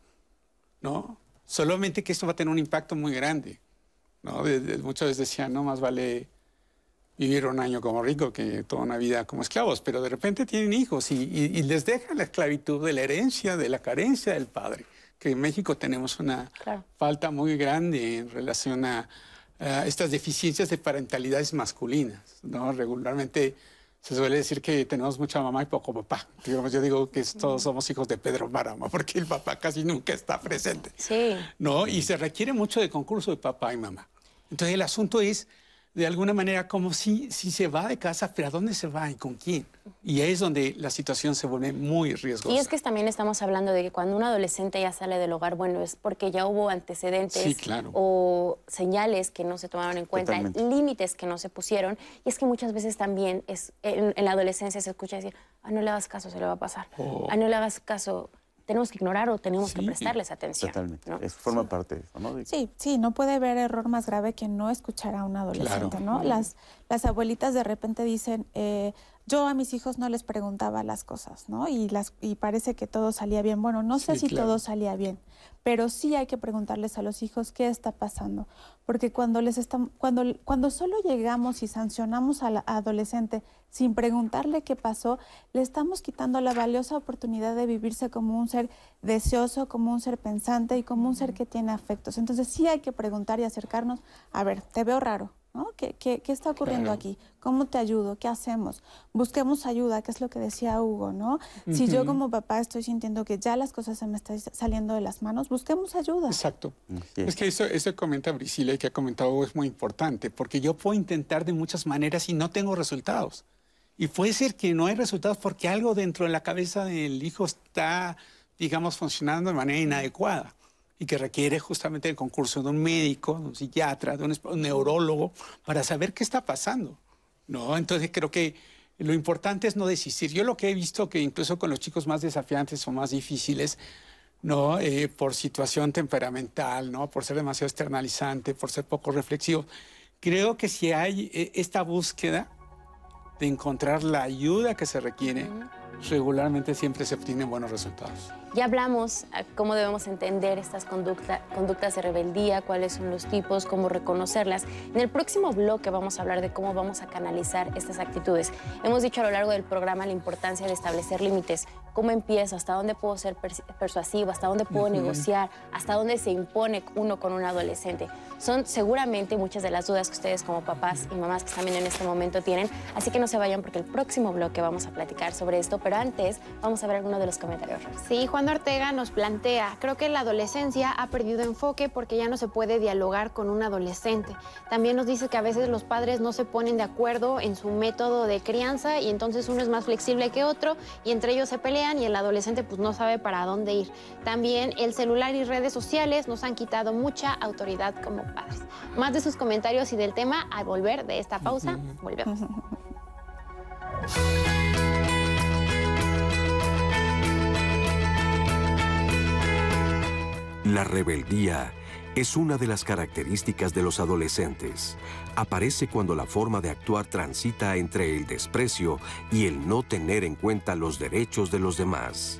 ¿no? Solamente que esto va a tener un impacto muy grande, ¿no? muchas veces decían, no, más vale vivir un año como rico que toda una vida como esclavos, pero de repente tienen hijos y, les dejan la esclavitud de la herencia, de la carencia del padre, que en México tenemos una falta muy grande en relación a, a, estas deficiencias de parentalidades masculinas, ¿no? Regularmente se suele decir que tenemos mucha mamá y poco papá. Digamos, yo digo que todos somos hijos de Pedro Marama, porque el papá casi nunca está presente. Sí. ¿No? Y se requiere mucho de concurso de papá y mamá. Entonces el asunto es de alguna manera como si, si se va de casa, pero ¿a dónde se va y con quién? Y ahí es donde la situación se vuelve muy riesgosa. Y es que también estamos hablando de que cuando un adolescente ya sale del hogar, bueno, es porque ya hubo antecedentes o señales que no se tomaron en cuenta, límites que no se pusieron. Y es que muchas veces también es, en, la adolescencia se escucha decir, ah, no le hagas caso, se le va a pasar. Oh. Ah, no le hagas caso, tenemos que ignorar o tenemos que prestarles atención. Totalmente. forma parte de eso, ¿no? Sí, sí, no puede haber error más grave que no escuchar a un adolescente, ¿no? Las, las abuelitas de repente dicen, eh, yo a mis hijos no les preguntaba las cosas, ¿no? Y, las, y parece que todo salía bien. Bueno, no sé si todo salía bien, pero sí hay que preguntarles a los hijos qué está pasando. Porque cuando, les están, cuando, cuando solo llegamos y sancionamos al adolescente sin preguntarle qué pasó, le estamos quitando la valiosa oportunidad de vivirse como un ser deseoso, como un ser pensante y como un ser que tiene afectos. Entonces sí hay que preguntar y acercarnos. A ver, te veo raro ¿no? ¿Qué, qué, qué está ocurriendo aquí? ¿Cómo te ayudo? ¿Qué hacemos? Busquemos ayuda, que es lo que decía Hugo, ¿no? Si yo como papá estoy sintiendo que ya las cosas se me están saliendo de las manos, busquemos ayuda. Exacto. Es que eso, eso que comenta Priscila y que ha comentado Hugo es muy importante, porque yo puedo intentar de muchas maneras y no tengo resultados. Y puede ser que no hay resultados porque algo dentro de la cabeza del hijo está, digamos, funcionando de manera inadecuada y que requiere justamente el concurso de un médico, de un psiquiatra, de un, neurólogo, para saber qué está pasando. ¿no? Entonces creo que lo importante es no desistir. Yo lo que he visto que incluso con los chicos más desafiantes o más difíciles, ¿no? Eh, por situación temperamental, ¿no? por ser demasiado externalizante, por ser poco reflexivo, creo que si hay eh, esta búsqueda de encontrar la ayuda que se requiere, regularmente siempre se obtienen buenos resultados. Ya hablamos cómo debemos entender estas conductas de rebeldía, cuáles son los tipos, cómo reconocerlas. En el próximo bloque vamos a hablar de cómo vamos a canalizar estas actitudes. Hemos dicho a lo largo del programa la importancia de establecer límites. ¿Cómo empiezo? ¿Hasta dónde puedo ser persuasivo? ¿Hasta dónde puedo negociar? ¿Hasta dónde se impone uno con un adolescente? Son seguramente muchas de las dudas que ustedes como papás y mamás que también en este momento tienen. Así que no se vayan porque el próximo bloque vamos a platicar sobre esto. Pero antes vamos a ver algunos de los comentarios. Sí, Juan Ortega nos plantea, creo que la adolescencia ha perdido enfoque porque ya no se puede dialogar con un adolescente. También nos dice que a veces los padres no se ponen de acuerdo en su método de crianza y entonces uno es más flexible que otro y entre ellos se pelean y el adolescente pues no sabe para dónde ir. También el celular y redes sociales nos han quitado mucha autoridad como padres. Más de sus comentarios y del tema al volver de esta pausa, volvemos. La rebeldía es una de las características de los adolescentes. Aparece cuando la forma de actuar transita entre el desprecio y el no tener en cuenta los derechos de los demás.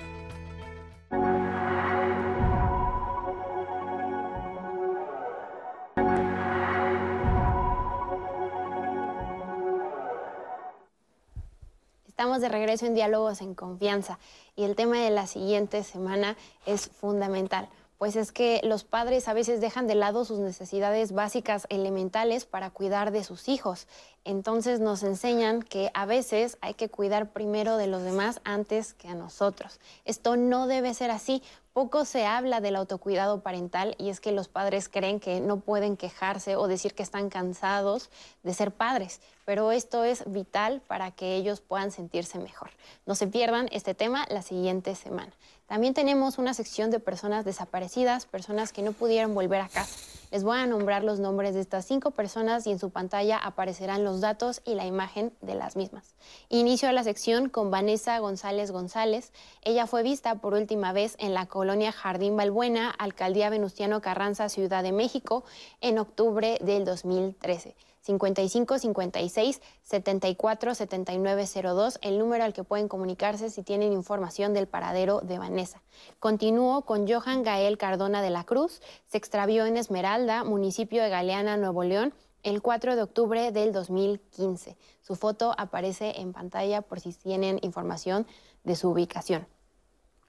Estamos de regreso en Diálogos en Confianza y el tema de la siguiente semana es fundamental pues es que los padres a veces dejan de lado sus necesidades básicas elementales para cuidar de sus hijos. Entonces nos enseñan que a veces hay que cuidar primero de los demás antes que a nosotros. Esto no debe ser así. Poco se habla del autocuidado parental y es que los padres creen que no pueden quejarse o decir que están cansados de ser padres, pero esto es vital para que ellos puedan sentirse mejor. No se pierdan este tema la siguiente semana. También tenemos una sección de personas desaparecidas, personas que no pudieron volver a casa. Les voy a nombrar los nombres de estas cinco personas y en su pantalla aparecerán los datos y la imagen de las mismas. Inicio la sección con Vanessa González González. Ella fue vista por última vez en la colonia Jardín Balbuena, Alcaldía Venustiano Carranza, Ciudad de México, en octubre del 2013. 55 56 74 79 02, el número al que pueden comunicarse si tienen información del paradero de Vanessa. Continúo con Johan Gael Cardona de la Cruz, se extravió en Esmeralda, municipio de Galeana, Nuevo León, el 4 de octubre del 2015. Su foto aparece en pantalla por si tienen información de su ubicación.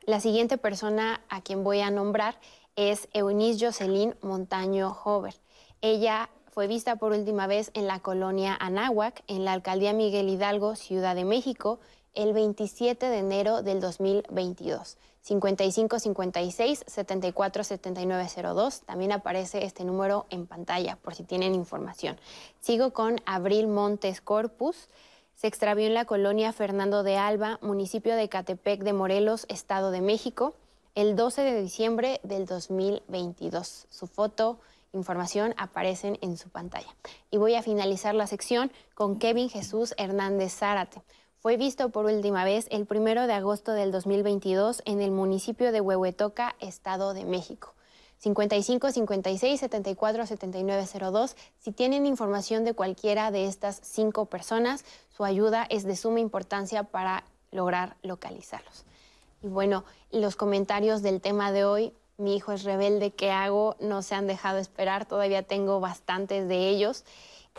La siguiente persona a quien voy a nombrar es Eunice Jocelyn Montaño Hover. Ella fue vista por última vez en la colonia Anáhuac, en la alcaldía Miguel Hidalgo, Ciudad de México, el 27 de enero del 2022. 55 56 74 79 02. También aparece este número en pantalla por si tienen información. Sigo con Abril Montes Corpus. Se extravió en la colonia Fernando de Alba, municipio de Catepec de Morelos, Estado de México, el 12 de diciembre del 2022. Su foto información aparecen en su pantalla. Y voy a finalizar la sección con Kevin Jesús Hernández Zárate. Fue visto por última vez el primero de agosto del 2022 en el municipio de Huehuetoca, Estado de México. 55 56 74 79 02. Si tienen información de cualquiera de estas cinco personas, su ayuda es de suma importancia para lograr localizarlos. Y bueno, los comentarios del tema de hoy mi hijo es rebelde, ¿qué hago? No se han dejado esperar, todavía tengo bastantes de ellos.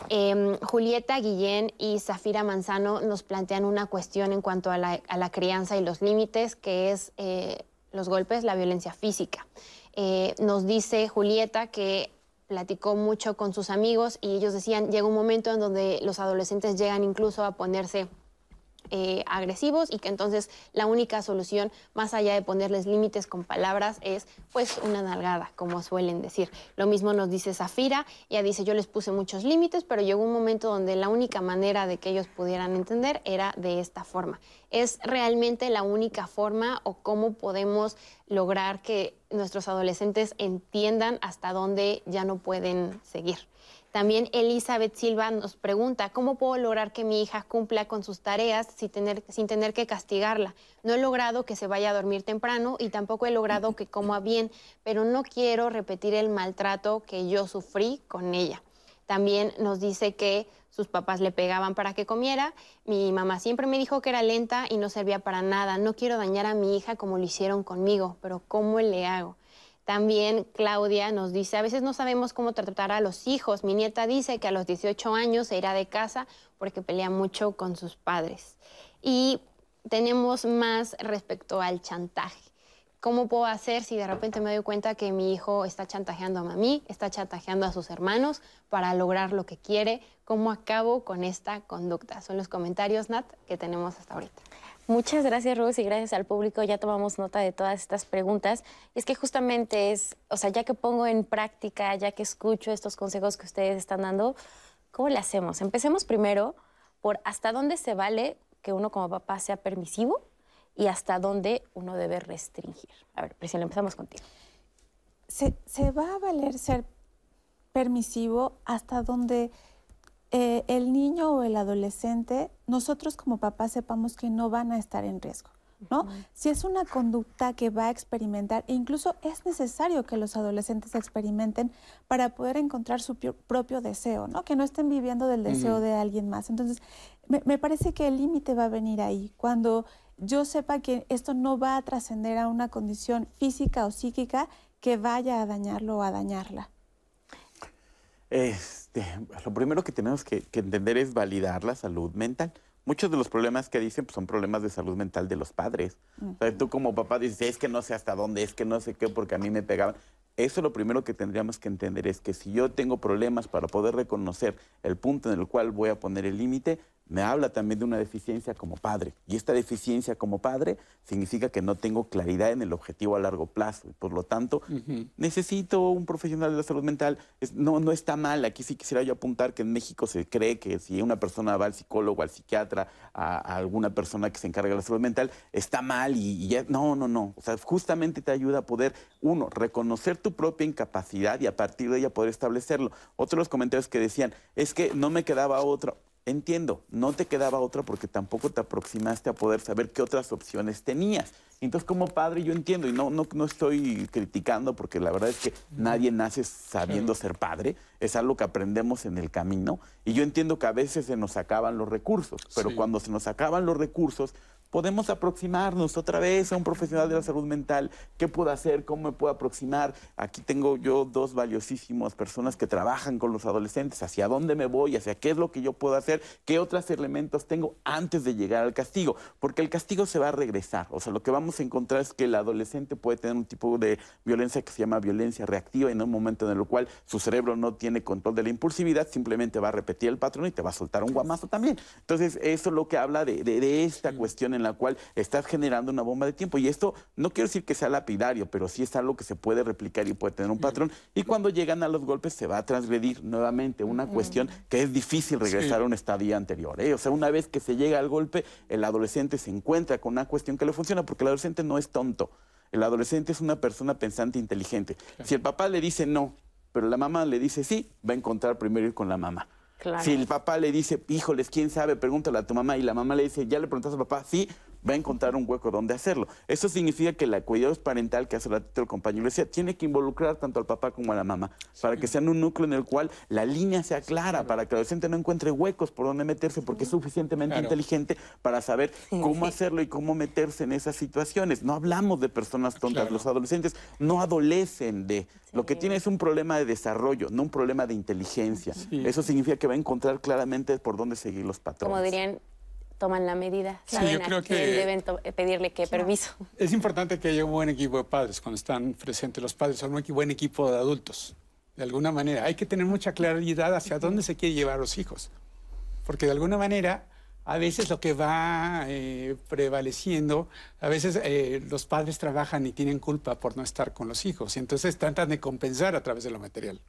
Em, Julieta Guillén y Zafira Manzano nos plantean una cuestión en cuanto a la, crianza y los límites, que es eh, los golpes, la violencia física. Eh, nos dice Julieta que platicó mucho con sus amigos y ellos decían, llega un momento en donde los adolescentes llegan incluso a ponerse eh, agresivos y que entonces la única solución, más allá de ponerles límites con palabras, es pues una nalgada, como suelen decir. Lo mismo nos dice Zafira, ella dice yo les puse muchos límites, pero llegó un momento donde la única manera de que ellos pudieran entender era de esta forma. ¿Es realmente la única forma o cómo podemos lograr que nuestros adolescentes entiendan hasta dónde ya no pueden seguir? También Elizabeth Silva nos pregunta, ¿cómo puedo lograr que mi hija cumpla con sus tareas sin tener, sin tener que castigarla? No he logrado que se vaya a dormir temprano y tampoco he logrado que coma bien, pero no quiero repetir el maltrato que yo sufrí con ella. También nos dice que sus papás le pegaban para que comiera. Mi mamá siempre me dijo que era lenta y no servía para nada. No quiero dañar a mi hija como lo hicieron conmigo, pero ¿cómo le hago? También Claudia nos dice, a veces no sabemos cómo tratar a los hijos. Mi nieta dice que a los 18 años se irá de casa porque pelea mucho con sus padres. Y tenemos más respecto al chantaje. ¿Cómo puedo hacer si de repente me doy cuenta que mi hijo está chantajeando a mami, está chantajeando a sus hermanos para lograr lo que quiere? ¿Cómo acabo con esta conducta? Son los comentarios, Nat, que tenemos hasta ahorita. Muchas gracias, Rose, y gracias al público. Ya tomamos nota de todas estas preguntas. Es que justamente es, o sea, ya que pongo en práctica, ya que escucho estos consejos que ustedes están dando, ¿cómo le hacemos? Empecemos primero por hasta dónde se vale que uno como papá sea permisivo y hasta dónde uno debe restringir. A ver, Priscila, empezamos contigo. Se, se va a valer ser permisivo hasta donde eh, el niño o el adolescente, nosotros como papás sepamos que no van a estar en riesgo. ¿no? Si es una conducta que va a experimentar, e incluso es necesario que los adolescentes experimenten para poder encontrar su propio deseo, ¿no? Que no estén viviendo del deseo de alguien más. Entonces, me, me parece que el límite va a venir ahí, cuando yo sepa que esto no va a trascender a una condición física o psíquica que vaya a dañarlo o a dañarla. Lo primero que tenemos que, entender es validar la salud mental. Muchos de los problemas que dicen pues, son problemas de salud mental de los padres. tú como papá dices, es que no sé hasta dónde, es que no sé qué, porque a mí me pegaban. Eso lo primero que tendríamos que entender es que si yo tengo problemas para poder reconocer el punto en el cual voy a poner el límite, me habla también de una deficiencia como padre. Y esta deficiencia como padre significa que no tengo claridad en el objetivo a largo plazo. Y por lo tanto, necesito un profesional de la salud mental. no, no está mal. Aquí sí quisiera yo apuntar que en México se cree que si una persona va al psicólogo, al psiquiatra, a, alguna persona que se encarga de la salud mental, está mal y, ya. No, no, no. O sea, justamente te ayuda a poder, uno, reconocer tu propia incapacidad y a partir de ella poder establecerlo. Otros los comentarios que decían, es que no me quedaba otra Entiendo, no te quedaba otra porque tampoco te aproximaste a poder saber qué otras opciones tenías. Entonces, como padre, yo entiendo, y no, no, no estoy criticando, porque la verdad es que nadie nace sabiendo ser padre, es algo que aprendemos en el camino, y yo entiendo que a veces se nos acaban los recursos, pero cuando se nos acaban los recursos, podemos aproximarnos otra vez a un profesional de la salud mental. ¿Qué puedo hacer? ¿Cómo me puedo aproximar? Aquí tengo yo dos valiosísimas personas que trabajan con los adolescentes. ¿Hacia dónde me voy? ¿Hacia qué es lo que yo puedo hacer? ¿Qué otros elementos tengo antes de llegar al castigo? Porque el castigo se va a regresar. O sea, lo que vamos a encontrar es que el adolescente puede tener un tipo de violencia que se llama violencia reactiva en un momento en el cual su cerebro no tiene control de la impulsividad, simplemente va a repetir el patrón y te va a soltar un guamazo también. Entonces, eso es lo que habla de, de esta cuestión en la cual estás generando una bomba de tiempo. Y esto no quiero decir que sea lapidario, pero sí es algo que se puede replicar y puede tener un patrón. Y cuando llegan a los golpes se va a transgredir nuevamente una cuestión que es difícil regresar a un estadio anterior. ¿eh? O sea, una vez que se llega al golpe, el adolescente se encuentra con una cuestión que le funciona, porque el adolescente no es tonto. El adolescente es una persona pensante inteligente. Si el papá le dice no, pero la mamá le dice sí, va a encontrar primero ir con la mamá. Si el papá le dice, híjoles, quién sabe, pregúntale a tu mamá, y la mamá le dice, ya le preguntaste al papá, sí, va a encontrar un hueco donde hacerlo. Eso significa que la cuidado parental que hace ratito el compañero decía, tiene que involucrar tanto al papá como a la mamá, para que sean un núcleo en el cual la línea sea clara, para que el adolescente no encuentre huecos por donde meterse, porque es suficientemente inteligente para saber cómo hacerlo y cómo meterse en esas situaciones. No hablamos de personas tontas, los adolescentes no adolecen de... Lo que tiene es un problema de desarrollo, no un problema de inteligencia. Eso significa que va a encontrar claramente por dónde seguir los patrones. Como dirían, toman la medida, saben a que deben eh, pedirle qué permiso. Es importante que haya un buen equipo de padres cuando están presentes los padres, o un buen equipo de adultos. De alguna manera, hay que tener mucha claridad hacia dónde se quiere llevar a los hijos. Porque de alguna manera, a veces lo que va eh, prevaleciendo, a veces eh, los padres trabajan y tienen culpa por no estar con los hijos. Y entonces tratan de compensar a través de lo material.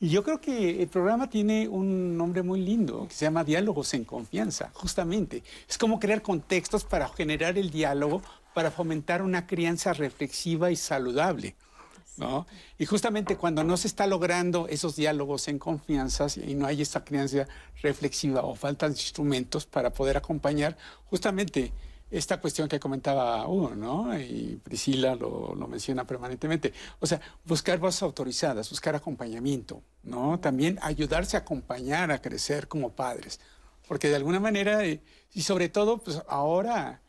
Y yo creo que el programa tiene un nombre muy lindo que se llama Diálogos en Confianza, justamente. Es como crear contextos para generar el diálogo, para fomentar una crianza reflexiva y saludable. ¿no? Y justamente cuando no se está logrando esos diálogos en confianza y no hay esa crianza reflexiva o faltan instrumentos para poder acompañar, justamente esta cuestión que comentaba uno, ¿no? Y Priscila lo, menciona permanentemente. O sea, buscar voces autorizadas, buscar acompañamiento, ¿no? También ayudarse a acompañar a crecer como padres. Porque de alguna manera, eh, y sobre todo, pues ahora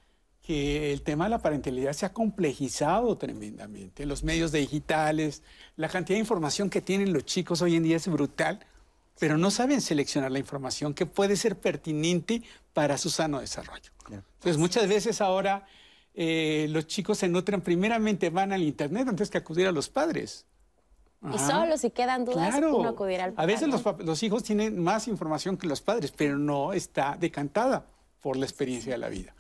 que el tema de la parentalidad se ha complejizado tremendamente. Los medios digitales, la cantidad de información que tienen los chicos hoy en día es brutal, pero no saben seleccionar la información que puede ser pertinente para su sano desarrollo. Entonces, muchas veces ahora eh, los chicos se nutren, primeramente van al Internet antes que acudir a los padres. Y solo si quedan dudas, uno acudir al padre. A veces los, los, hijos tienen más información que los padres, pero no está decantada por la experiencia de la vida.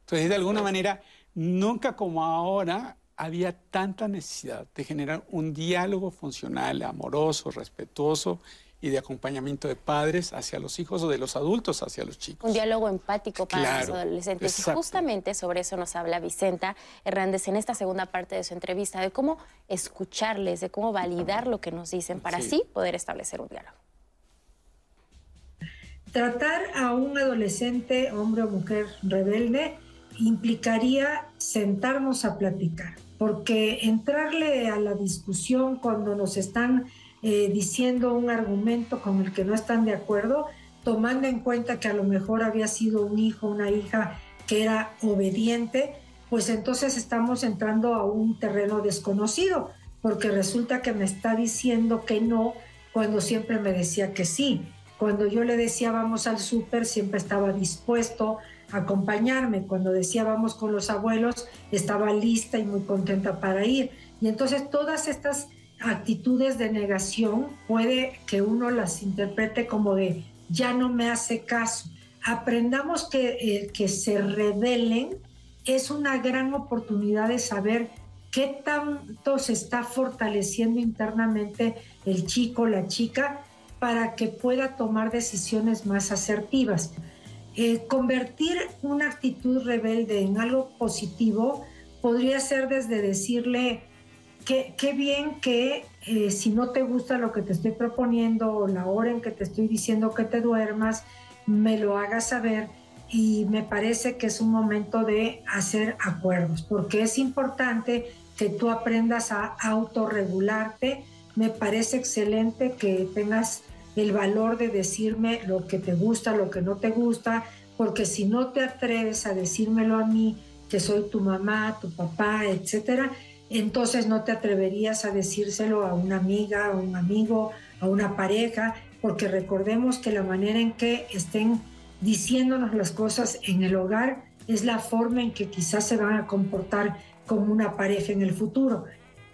Entonces, de alguna manera, nunca como ahora había tanta necesidad de generar un diálogo funcional, amoroso, respetuoso y de acompañamiento de padres hacia los hijos o de los adultos hacia los chicos. Un diálogo empático para los adolescentes. Y justamente sobre eso nos habla Vicenta Hernández en esta segunda parte de su entrevista, de cómo escucharles, de cómo validar lo que nos dicen para así poder establecer un diálogo. Tratar a un adolescente, hombre o mujer rebelde, implicaría sentarnos a platicar, porque entrarle a la discusión cuando nos están eh, diciendo un argumento con el que no están de acuerdo, tomando en cuenta que a lo mejor había sido un hijo, una hija que era obediente, pues entonces estamos entrando a un terreno desconocido, porque resulta que me está diciendo que no cuando siempre me decía que sí. Cuando yo le decía vamos al súper, siempre estaba dispuesto acompañarme. Cuando decía vamos con los abuelos, estaba lista y muy contenta para ir. Y entonces todas estas actitudes de negación puede que uno las interprete como de ya no me hace caso. Aprendamos que que se rebelen es una gran oportunidad de saber qué tanto se está fortaleciendo internamente el chico, la chica, para que pueda tomar decisiones más asertivas. Eh, convertir una actitud rebelde en algo positivo podría ser desde decirle, qué bien que eh, si no te gusta lo que te estoy proponiendo o la hora en que te estoy diciendo que te duermas, me lo hagas saber y me parece que es un momento de hacer acuerdos, porque es importante que tú aprendas a autorregularte. Me parece excelente que tengas el valor de decirme lo que te gusta, lo que no te gusta, porque si no te atreves a decírmelo a mí, que soy tu mamá, tu papá, etcétera, entonces no te atreverías a decírselo a una amiga, a un amigo, a una pareja, porque recordemos que la manera en que estén diciéndonos las cosas en el hogar es la forma en que quizás se van a comportar como una pareja en el futuro.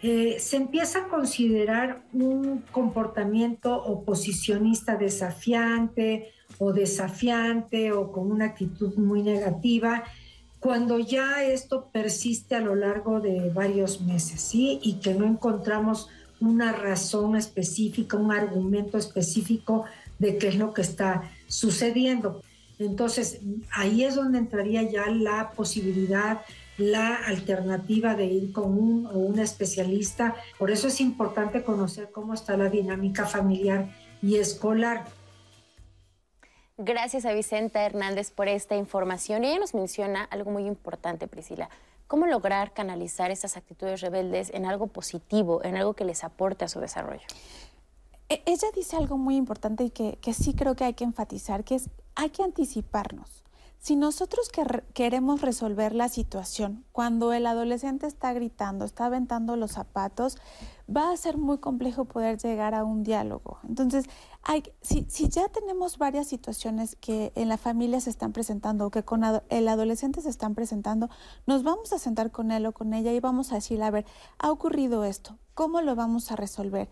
Eh, se empieza a considerar un comportamiento oposicionista desafiante o desafiante o con una actitud muy negativa cuando ya esto persiste a lo largo de varios meses, ¿sí? Y que no encontramos una razón específica, un argumento específico de qué es lo que está sucediendo. Entonces, ahí es donde entraría ya la posibilidad, la alternativa de ir con un o una especialista. Por eso es importante conocer cómo está la dinámica familiar y escolar. Gracias a Vicenta Hernández por esta información. Y ella nos menciona algo muy importante, Priscila. ¿Cómo lograr canalizar esas actitudes rebeldes en algo positivo, en algo que les aporte a su desarrollo? E, ella dice algo muy importante y que, que sí creo que hay que enfatizar, que es hay que anticiparnos. Si nosotros queremos resolver la situación cuando el adolescente está gritando, está aventando los zapatos, va a ser muy complejo poder llegar a un diálogo. Entonces, hay, si, si, ya tenemos varias situaciones que en la familia se están presentando o que con el adolescente se están presentando, nos vamos a sentar con él o con ella y vamos a decirle, a ver, ha ocurrido esto, ¿cómo lo vamos a resolver?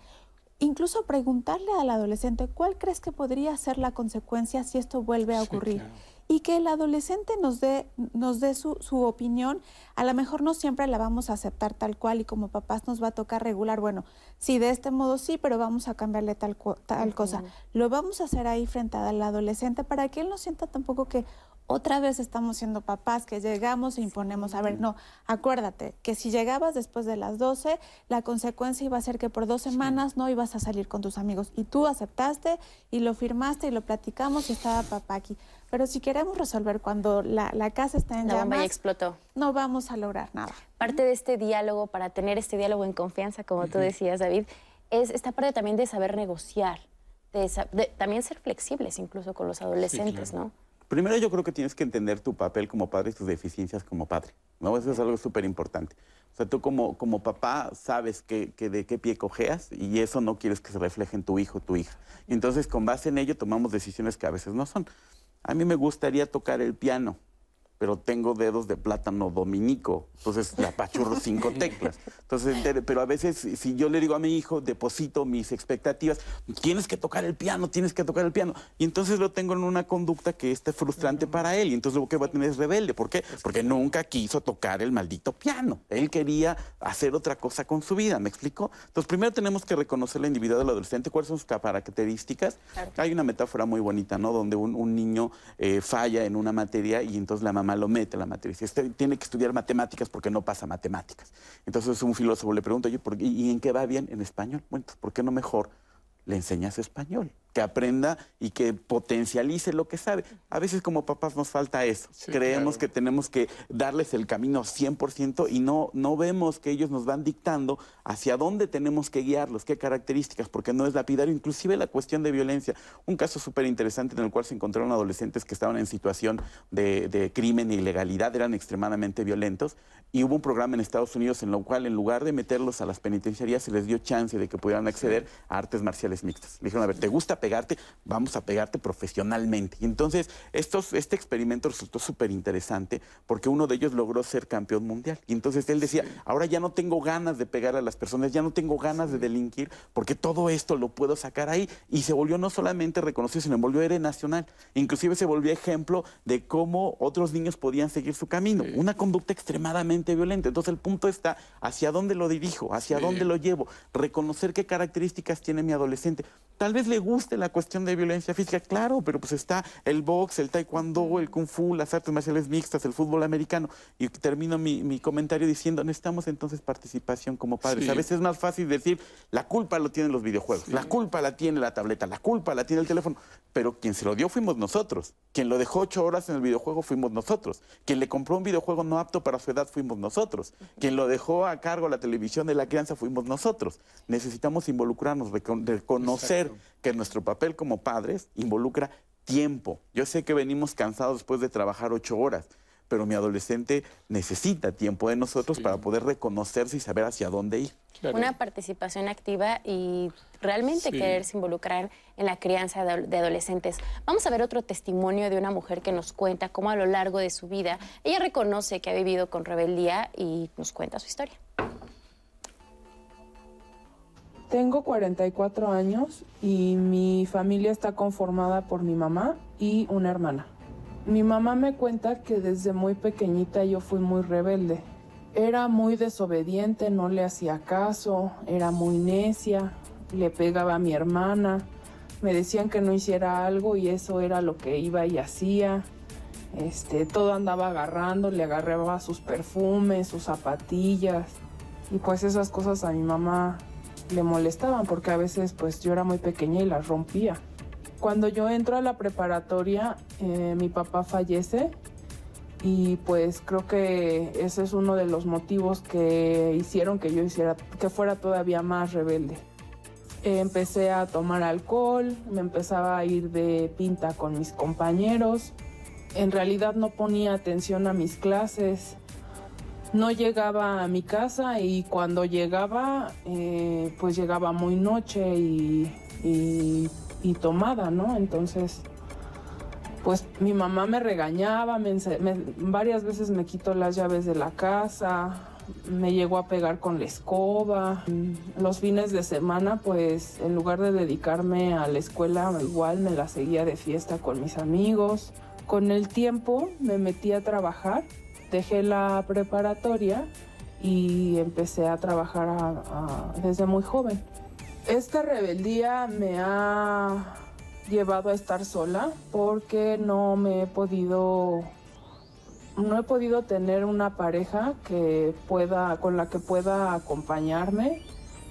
Incluso preguntarle al adolescente, ¿cuál crees que podría ser la consecuencia si esto vuelve a ocurrir? y que el adolescente nos dé, nos dé su, su, opinión. A lo mejor no siempre la vamos a aceptar tal cual y como papás nos va a tocar regular, bueno, sí, de este modo sí, pero vamos a cambiarle tal, tal cosa. Lo vamos a hacer ahí frente al adolescente para que él no sienta tampoco que, otra vez estamos siendo papás, que llegamos e imponemos, a ver, no, acuérdate que si llegabas después de las 12, la consecuencia iba a ser que por dos semanas no ibas a salir con tus amigos. Y tú aceptaste y lo firmaste y lo platicamos y estaba papá aquí. Pero si queremos resolver cuando la, casa está en la llamas, explotó. no vamos a lograr nada. Parte de este diálogo, para tener este diálogo en confianza, como tú decías, David, es esta parte también de saber negociar, de, también ser flexibles incluso con los adolescentes, ¿no? Primero yo creo que tienes que entender tu papel como padre y tus deficiencias como padre, ¿no? Eso es algo súper importante. O sea, tú como, como papá sabes que, de qué pie cojeas y eso no quieres que se refleje en tu hijo o tu hija. Entonces con base en ello tomamos decisiones que a veces no son. A mí me gustaría tocar el piano pero tengo dedos de plátano dominico, entonces le apachurro cinco teclas. Entonces, pero a veces si yo le digo a mi hijo, deposito mis expectativas, tienes que tocar el piano, tienes que tocar el piano, y entonces lo tengo en una conducta que esté frustrante para él, y entonces lo que va a tener es rebelde. ¿Por qué? Porque nunca quiso tocar el maldito piano. Él quería hacer otra cosa con su vida, ¿me explico? Entonces, primero tenemos que reconocer la individualidad del adolescente, cuáles son sus características. Hay una metáfora muy bonita, ¿no? Donde un, niño eh, falla en una materia y entonces la mamá lo mete la materia. Este tiene que estudiar matemáticas porque no pasa matemáticas. Entonces un filósofo le pregunta, oye, ¿y en qué va bien? En español. Bueno, ¿por qué no mejor le enseñas español? Que aprenda y que potencialice lo que sabe. A veces como papás nos falta eso. Creemos que tenemos que darles el camino 100% y no, no vemos que ellos nos van dictando hacia dónde tenemos que guiarlos, qué características, porque no es lapidario. Inclusive la cuestión de violencia. Un caso súper interesante en el cual se encontraron adolescentes que estaban en situación de, de crimen e ilegalidad, eran extremadamente violentos, y hubo un programa en Estados Unidos en el cual en lugar de meterlos a las penitenciarías se les dio chance de que pudieran acceder a artes marciales mixtas. Le dijeron, a ver, ¿te gusta pegarte, vamos a pegarte profesionalmente. Y entonces, estos, este experimento resultó súper interesante porque uno de ellos logró ser campeón mundial. Y entonces él decía, ahora ya no tengo ganas de pegar a las personas, ya no tengo ganas de delinquir, porque todo esto lo puedo sacar ahí. Y se volvió no solamente reconocido, sino volvió héroe nacional. Inclusive se volvió ejemplo de cómo otros niños podían seguir su camino. Una conducta extremadamente violenta. Entonces el punto está hacia dónde lo dirijo, hacia dónde lo llevo, reconocer qué características tiene mi adolescente. Tal vez le guste la cuestión de violencia física, claro, pero pues está el box, el taekwondo, el kung fu, las artes marciales mixtas, el fútbol americano. Y termino mi, comentario diciendo, necesitamos entonces participación como padres. A veces es más fácil decir, la culpa lo tienen los videojuegos, la culpa la tiene la tableta, la culpa la tiene el teléfono, pero quien se lo dio fuimos nosotros. Quien lo dejó ocho horas en el videojuego fuimos nosotros. Quien le compró un videojuego no apto para su edad fuimos nosotros. Quien lo dejó a cargo la televisión de la crianza fuimos nosotros. Necesitamos involucrarnos, reconocer que nuestro papel como padres involucra tiempo. Yo sé que venimos cansados después de trabajar ocho horas, pero mi adolescente necesita tiempo de nosotros para poder reconocerse y saber hacia dónde ir. Una participación activa y realmente quererse involucrar en la crianza de adolescentes. Vamos a ver otro testimonio de una mujer que nos cuenta cómo a lo largo de su vida ella reconoce que ha vivido con rebeldía y nos cuenta su historia. Tengo 44 años y mi familia está conformada por mi mamá y una hermana. Mi mamá me cuenta que desde muy pequeñita yo fui muy rebelde. Era muy desobediente, no le hacía caso, era muy necia, le pegaba a mi hermana, me decían que no hiciera algo y eso era lo que iba y hacía. Este, todo andaba agarrando, le agarraba sus perfumes, sus zapatillas. Y pues esas cosas a mi mamá le molestaban porque a veces pues yo era muy pequeña y las rompía. Cuando yo entro a la preparatoria, eh, mi papá fallece y pues creo que ese es uno de los motivos que hicieron que yo hiciera, que fuera todavía más rebelde. empecé a tomar alcohol, me empezaba a ir de pinta con mis compañeros. En realidad no ponía atención a mis clases, no llegaba a mi casa y cuando llegaba, eh, pues llegaba muy noche y, tomada, ¿no? Entonces, pues mi mamá me regañaba, varias veces me quitó las llaves de la casa, me llegó a pegar con la escoba. Los fines de semana, pues en lugar de dedicarme a la escuela, igual me la seguía de fiesta con mis amigos. Con el tiempo me metí a trabajar dejé la preparatoria y empecé a trabajar desde muy joven. Esta rebeldía me ha llevado a estar sola porque no me he podido no he podido tener una pareja que pueda con la que pueda acompañarme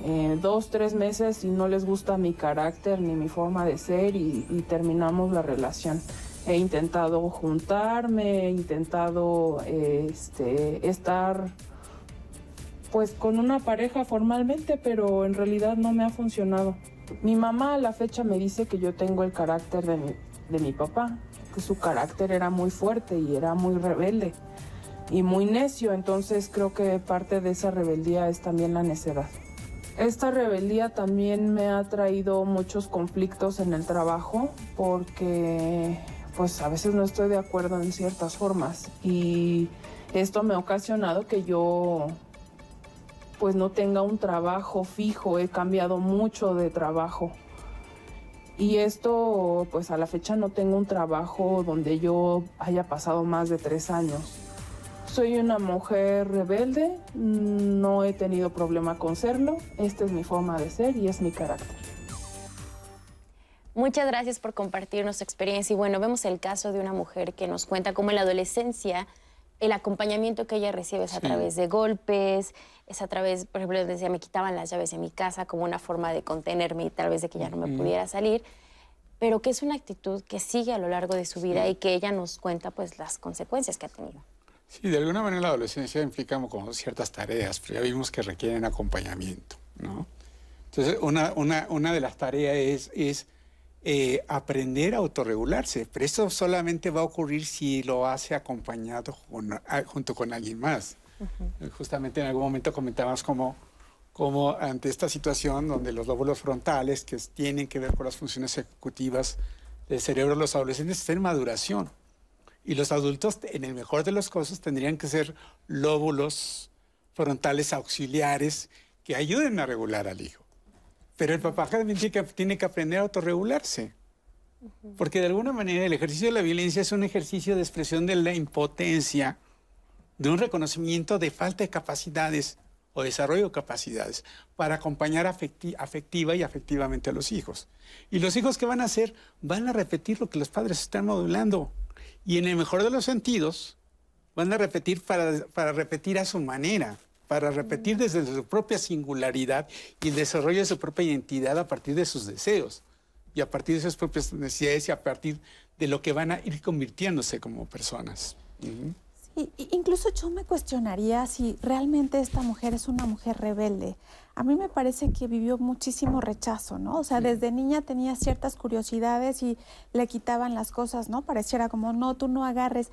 eh, dos tres meses y no les gusta mi carácter ni mi forma de ser y terminamos la relación he intentado juntarme, he intentado este, estar pues con una pareja formalmente, pero en realidad no me ha funcionado. Mi mamá a la fecha me dice que yo tengo el carácter de mi, de mi papá, que su carácter era muy fuerte y era muy rebelde y muy necio, entonces creo que parte de esa rebeldía es también la necedad. Esta rebeldía también me ha traído muchos conflictos en el trabajo porque pues a veces no estoy de acuerdo en ciertas formas y esto me ha ocasionado que yo pues no tenga un trabajo fijo, he cambiado mucho de trabajo. Y esto, pues a la fecha no tengo un trabajo donde yo haya pasado más de tres años. Soy una mujer rebelde, no he tenido problema con serlo, esta es mi forma de ser y es mi carácter. Muchas gracias por compartir su experiencia. Y bueno, vemos el caso de una mujer que nos cuenta cómo en la adolescencia el acompañamiento que ella recibe es a través de golpes, es a través, por ejemplo, decía, me quitaban las llaves de mi casa como una forma de contenerme y tal vez de que ya no me pudiera salir, pero que es una actitud que sigue a lo largo de su vida y que ella nos cuenta pues las consecuencias que ha tenido. Sí, de alguna manera la adolescencia implica como ciertas tareas, pero ya vimos que requieren acompañamiento, ¿no? Entonces, una, una, una de las tareas es, es eh, aprender a autorregularse, pero eso solamente va a ocurrir si lo hace acompañado junto con alguien más. Justamente en algún momento comentábamos como como ante esta situación donde los lóbulos frontales, que tienen que ver con las funciones ejecutivas del cerebro de los adolescentes, están en maduración. Y los adultos, en el mejor de los casos, tendrían que ser lóbulos frontales auxiliares que ayuden a regular al hijo. Pero el papá también tiene que, tiene que aprender a autorregularse. Porque de alguna manera el ejercicio de la violencia es un ejercicio de expresión de la impotencia, de un reconocimiento de falta de capacidades o desarrollo de capacidades para acompañar afectiva y afectivamente a los hijos. Y los hijos que van a hacer van a repetir lo que los padres están modulando. Y en el mejor de los sentidos, van a repetir para, para repetir a su manera, para repetir desde su propia singularidad y el desarrollo de su propia identidad a partir de sus deseos y a partir de sus propias necesidades y a partir de lo que van a ir convirtiéndose como personas incluso yo me cuestionaría si realmente esta mujer es una mujer rebelde. A mí me parece que vivió muchísimo rechazo, ¿no? O sea, desde niña tenía ciertas curiosidades y le quitaban las cosas, ¿no? Pareciera como, no, tú no agarres.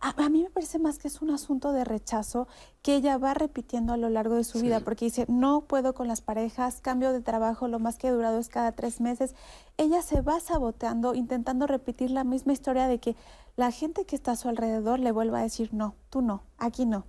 A, mí me parece más que es un asunto de rechazo que ella va repitiendo a lo largo de su vida, porque dice, no puedo con las parejas, cambio de trabajo, lo más que he durado es cada tres meses. Ella se va saboteando, intentando repetir la misma historia de que la gente que está a su alrededor le vuelva a decir, no, tú no, aquí no.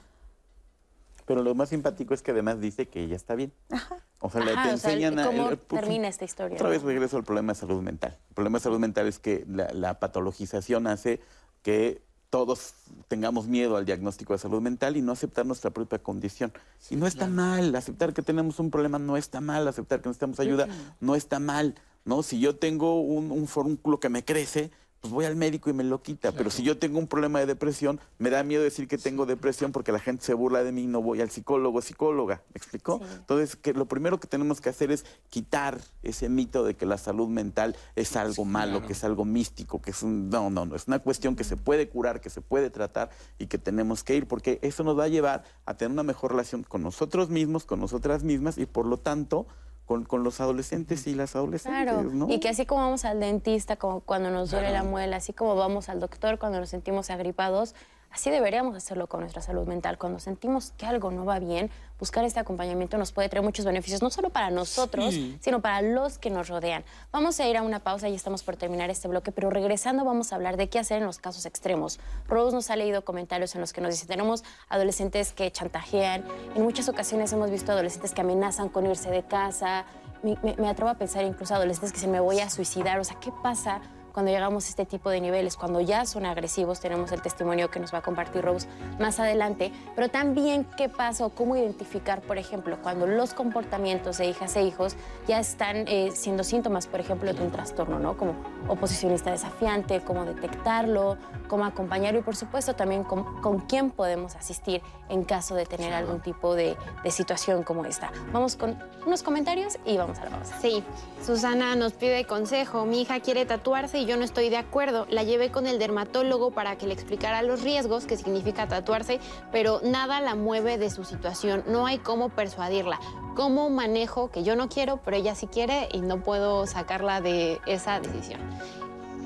Pero lo más simpático es que además dice que ella está bien. Ajá. O sea, le te enseñan a... ¿Cómo termina esta historia? Otra vez regreso al problema de salud mental. El problema de salud mental es que la, patologización hace que todos tengamos miedo al diagnóstico de salud mental y no aceptar nuestra propia condición. y no está mal, aceptar que tenemos un problema no está mal, aceptar que necesitamos ayuda no está mal, ¿no? Si yo tengo un, un fórmulo que me crece, pues voy al médico y me lo quita. Pero si yo tengo un problema de depresión, me da miedo decir que tengo depresión porque la gente se burla de mí y no voy al psicólogo o psicóloga. ¿Me explicó? Entonces, que lo primero que tenemos que hacer es quitar ese mito de que la salud mental es algo malo, que es algo místico, que es un... No, no, no. Es una cuestión que se puede curar, que se puede tratar y que tenemos que ir porque eso nos va a llevar a tener una mejor relación con nosotros mismos, con nosotras mismas y por lo tanto con, los adolescentes y las adolescentes. Claro, y que así como vamos al dentista como cuando nos duele la muela, así como vamos al doctor cuando nos sentimos agripados, Así deberíamos hacerlo con nuestra salud mental. Cuando sentimos que algo no va bien, buscar este acompañamiento nos puede traer muchos beneficios, no solo para nosotros, sino para los que nos rodean. Vamos a ir a una pausa y estamos por terminar este bloque, pero regresando vamos a hablar de qué hacer en los casos extremos. Rose nos ha leído comentarios en los que nos dice, tenemos adolescentes que chantajean, en muchas ocasiones hemos visto adolescentes que amenazan con irse de casa, me, me atrevo a pensar incluso adolescentes que se me voy a suicidar, o sea, ¿qué pasa? Cuando llegamos a este tipo de niveles, cuando ya son agresivos, tenemos el testimonio que nos va a compartir Rose más adelante, pero también qué pasa o cómo identificar, por ejemplo, cuando los comportamientos de hijas e hijos ya están eh, siendo síntomas, por ejemplo, de un trastorno, ¿no? Como oposicionista desafiante, cómo detectarlo, cómo acompañarlo y, por supuesto, también con, quién podemos asistir en caso de tener algún tipo de, de situación como esta. Vamos con unos comentarios y vamos a la pausa. Sí, Susana nos pide consejo. Mi hija quiere tatuarse y yo no estoy de acuerdo. La llevé con el dermatólogo para que le explicara los riesgos, que significa tatuarse, pero nada la mueve de su situación. No hay cómo persuadirla. ¿Cómo manejo que yo no quiero, pero ella sí quiere y no puedo sacarla de esa decisión?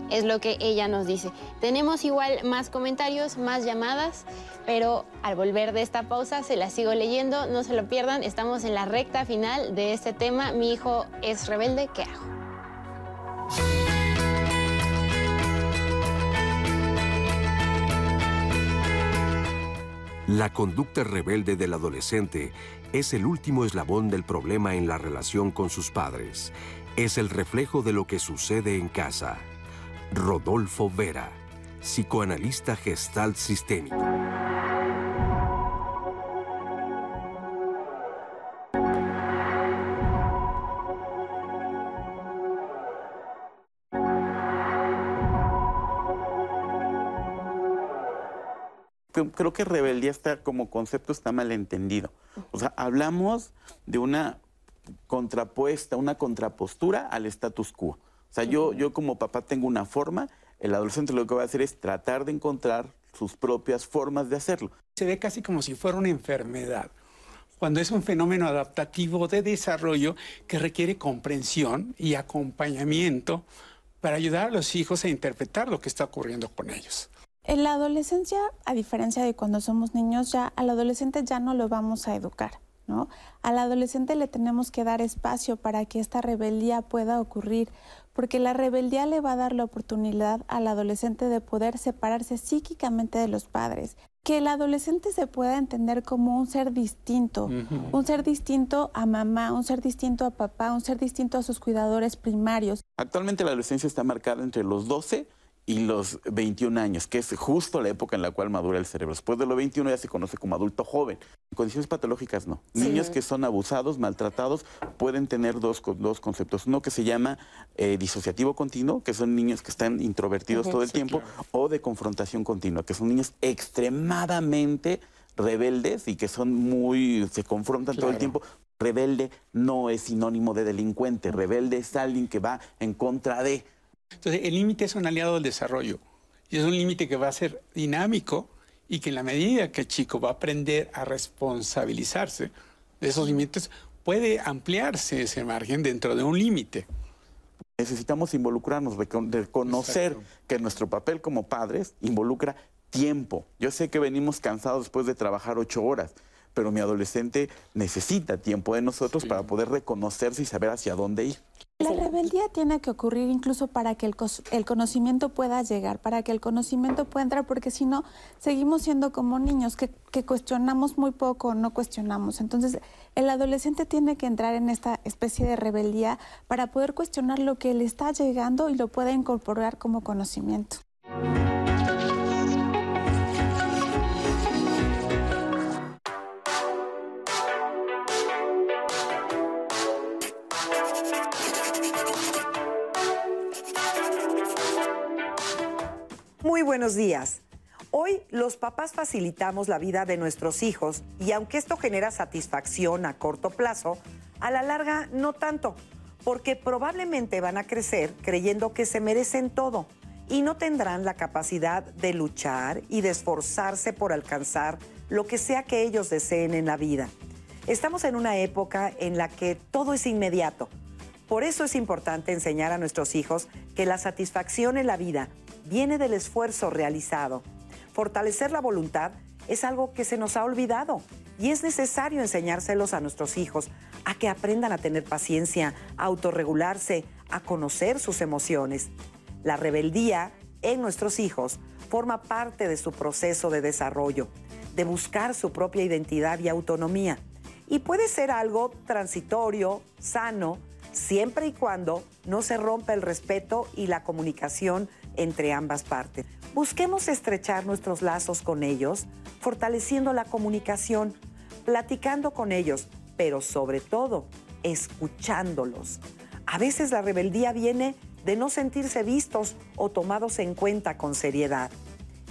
Es lo que ella nos dice. Tenemos igual más comentarios, más llamadas, pero al volver de esta pausa se la sigo leyendo, no se lo pierdan, estamos en la recta final de este tema. Mi hijo es rebelde, ¿qué hago? La conducta rebelde del adolescente es el último eslabón del problema en la relación con sus padres. Es el reflejo de lo que sucede en casa. Rodolfo Vera, psicoanalista gestal sistémico. Creo que rebeldía está como concepto está mal entendido. O sea, hablamos de una contrapuesta, una contrapostura al status quo. O sea, yo, yo como papá tengo una forma, el adolescente lo que va a hacer es tratar de encontrar sus propias formas de hacerlo. Se ve casi como si fuera una enfermedad, cuando es un fenómeno adaptativo de desarrollo que requiere comprensión y acompañamiento para ayudar a los hijos a interpretar lo que está ocurriendo con ellos. En la adolescencia, a diferencia de cuando somos niños, ya al adolescente ya no lo vamos a educar. ¿no? Al adolescente le tenemos que dar espacio para que esta rebeldía pueda ocurrir, porque la rebeldía le va a dar la oportunidad al adolescente de poder separarse psíquicamente de los padres, que el adolescente se pueda entender como un ser distinto, un ser distinto a mamá, un ser distinto a papá, un ser distinto a sus cuidadores primarios. Actualmente la adolescencia está marcada entre los 12 y los 21 años, que es justo la época en la cual madura el cerebro. Después de los 21 ya se conoce como adulto joven. En condiciones patológicas no. Niños que son abusados, maltratados, pueden tener dos, dos conceptos. Uno que se llama eh, disociativo continuo, que son niños que están introvertidos todo el tiempo, o de confrontación continua, que son niños extremadamente rebeldes y que son muy, se confrontan todo el tiempo. Rebelde no es sinónimo de delincuente, rebelde es alguien que va en contra de entonces, el límite es un aliado del desarrollo y es un límite que va a ser dinámico y que en la medida que el chico va a aprender a responsabilizarse de esos límites, puede ampliarse ese margen dentro de un límite. Necesitamos involucrarnos, reconocer que nuestro papel como padres involucra tiempo. Yo sé que venimos cansados después de trabajar ocho horas, pero mi adolescente necesita tiempo de nosotros para poder reconocerse y saber hacia dónde ir. La rebeldía tiene que ocurrir incluso para que el, conocimiento pueda llegar, para que el conocimiento pueda entrar, porque si no, seguimos siendo como niños que, que cuestionamos muy poco, no cuestionamos. Entonces, el adolescente tiene que entrar en esta especie de rebeldía para poder cuestionar lo que le está llegando y lo pueda incorporar como conocimiento. Buenos días. Hoy los papás facilitamos la vida de nuestros hijos y aunque esto genera satisfacción a corto plazo, a la larga no tanto, porque probablemente van a crecer creyendo que se merecen todo y no tendrán la capacidad de luchar y de esforzarse por alcanzar lo que sea que ellos deseen en la vida. Estamos en una época en la que todo es inmediato. Por eso es importante enseñar a nuestros hijos que la satisfacción en la vida viene del esfuerzo realizado. Fortalecer la voluntad es algo que se nos ha olvidado y es necesario enseñárselos a nuestros hijos a que aprendan a tener paciencia, a autorregularse, a conocer sus emociones. La rebeldía en nuestros hijos forma parte de su proceso de desarrollo, de buscar su propia identidad y autonomía. Y puede ser algo transitorio, sano, siempre y cuando no se rompa el respeto y la comunicación entre ambas partes. Busquemos estrechar nuestros lazos con ellos, fortaleciendo la comunicación, platicando con ellos, pero sobre todo escuchándolos. A veces la rebeldía viene de no sentirse vistos o tomados en cuenta con seriedad.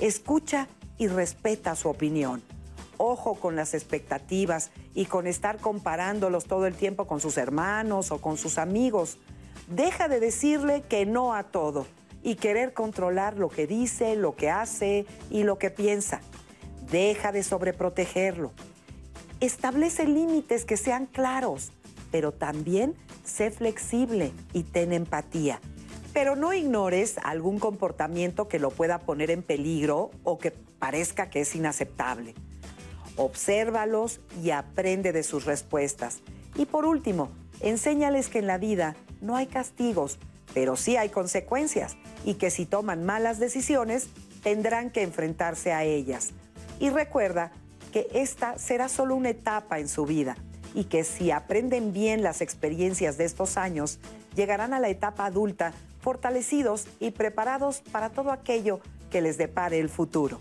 Escucha y respeta su opinión. Ojo con las expectativas y con estar comparándolos todo el tiempo con sus hermanos o con sus amigos. Deja de decirle que no a todo y querer controlar lo que dice, lo que hace y lo que piensa. Deja de sobreprotegerlo. Establece límites que sean claros, pero también sé flexible y ten empatía. Pero no ignores algún comportamiento que lo pueda poner en peligro o que parezca que es inaceptable. Obsérvalos y aprende de sus respuestas. Y por último, enséñales que en la vida no hay castigos, pero sí hay consecuencias y que si toman malas decisiones tendrán que enfrentarse a ellas. Y recuerda que esta será solo una etapa en su vida y que si aprenden bien las experiencias de estos años, llegarán a la etapa adulta fortalecidos y preparados para todo aquello que les depare el futuro.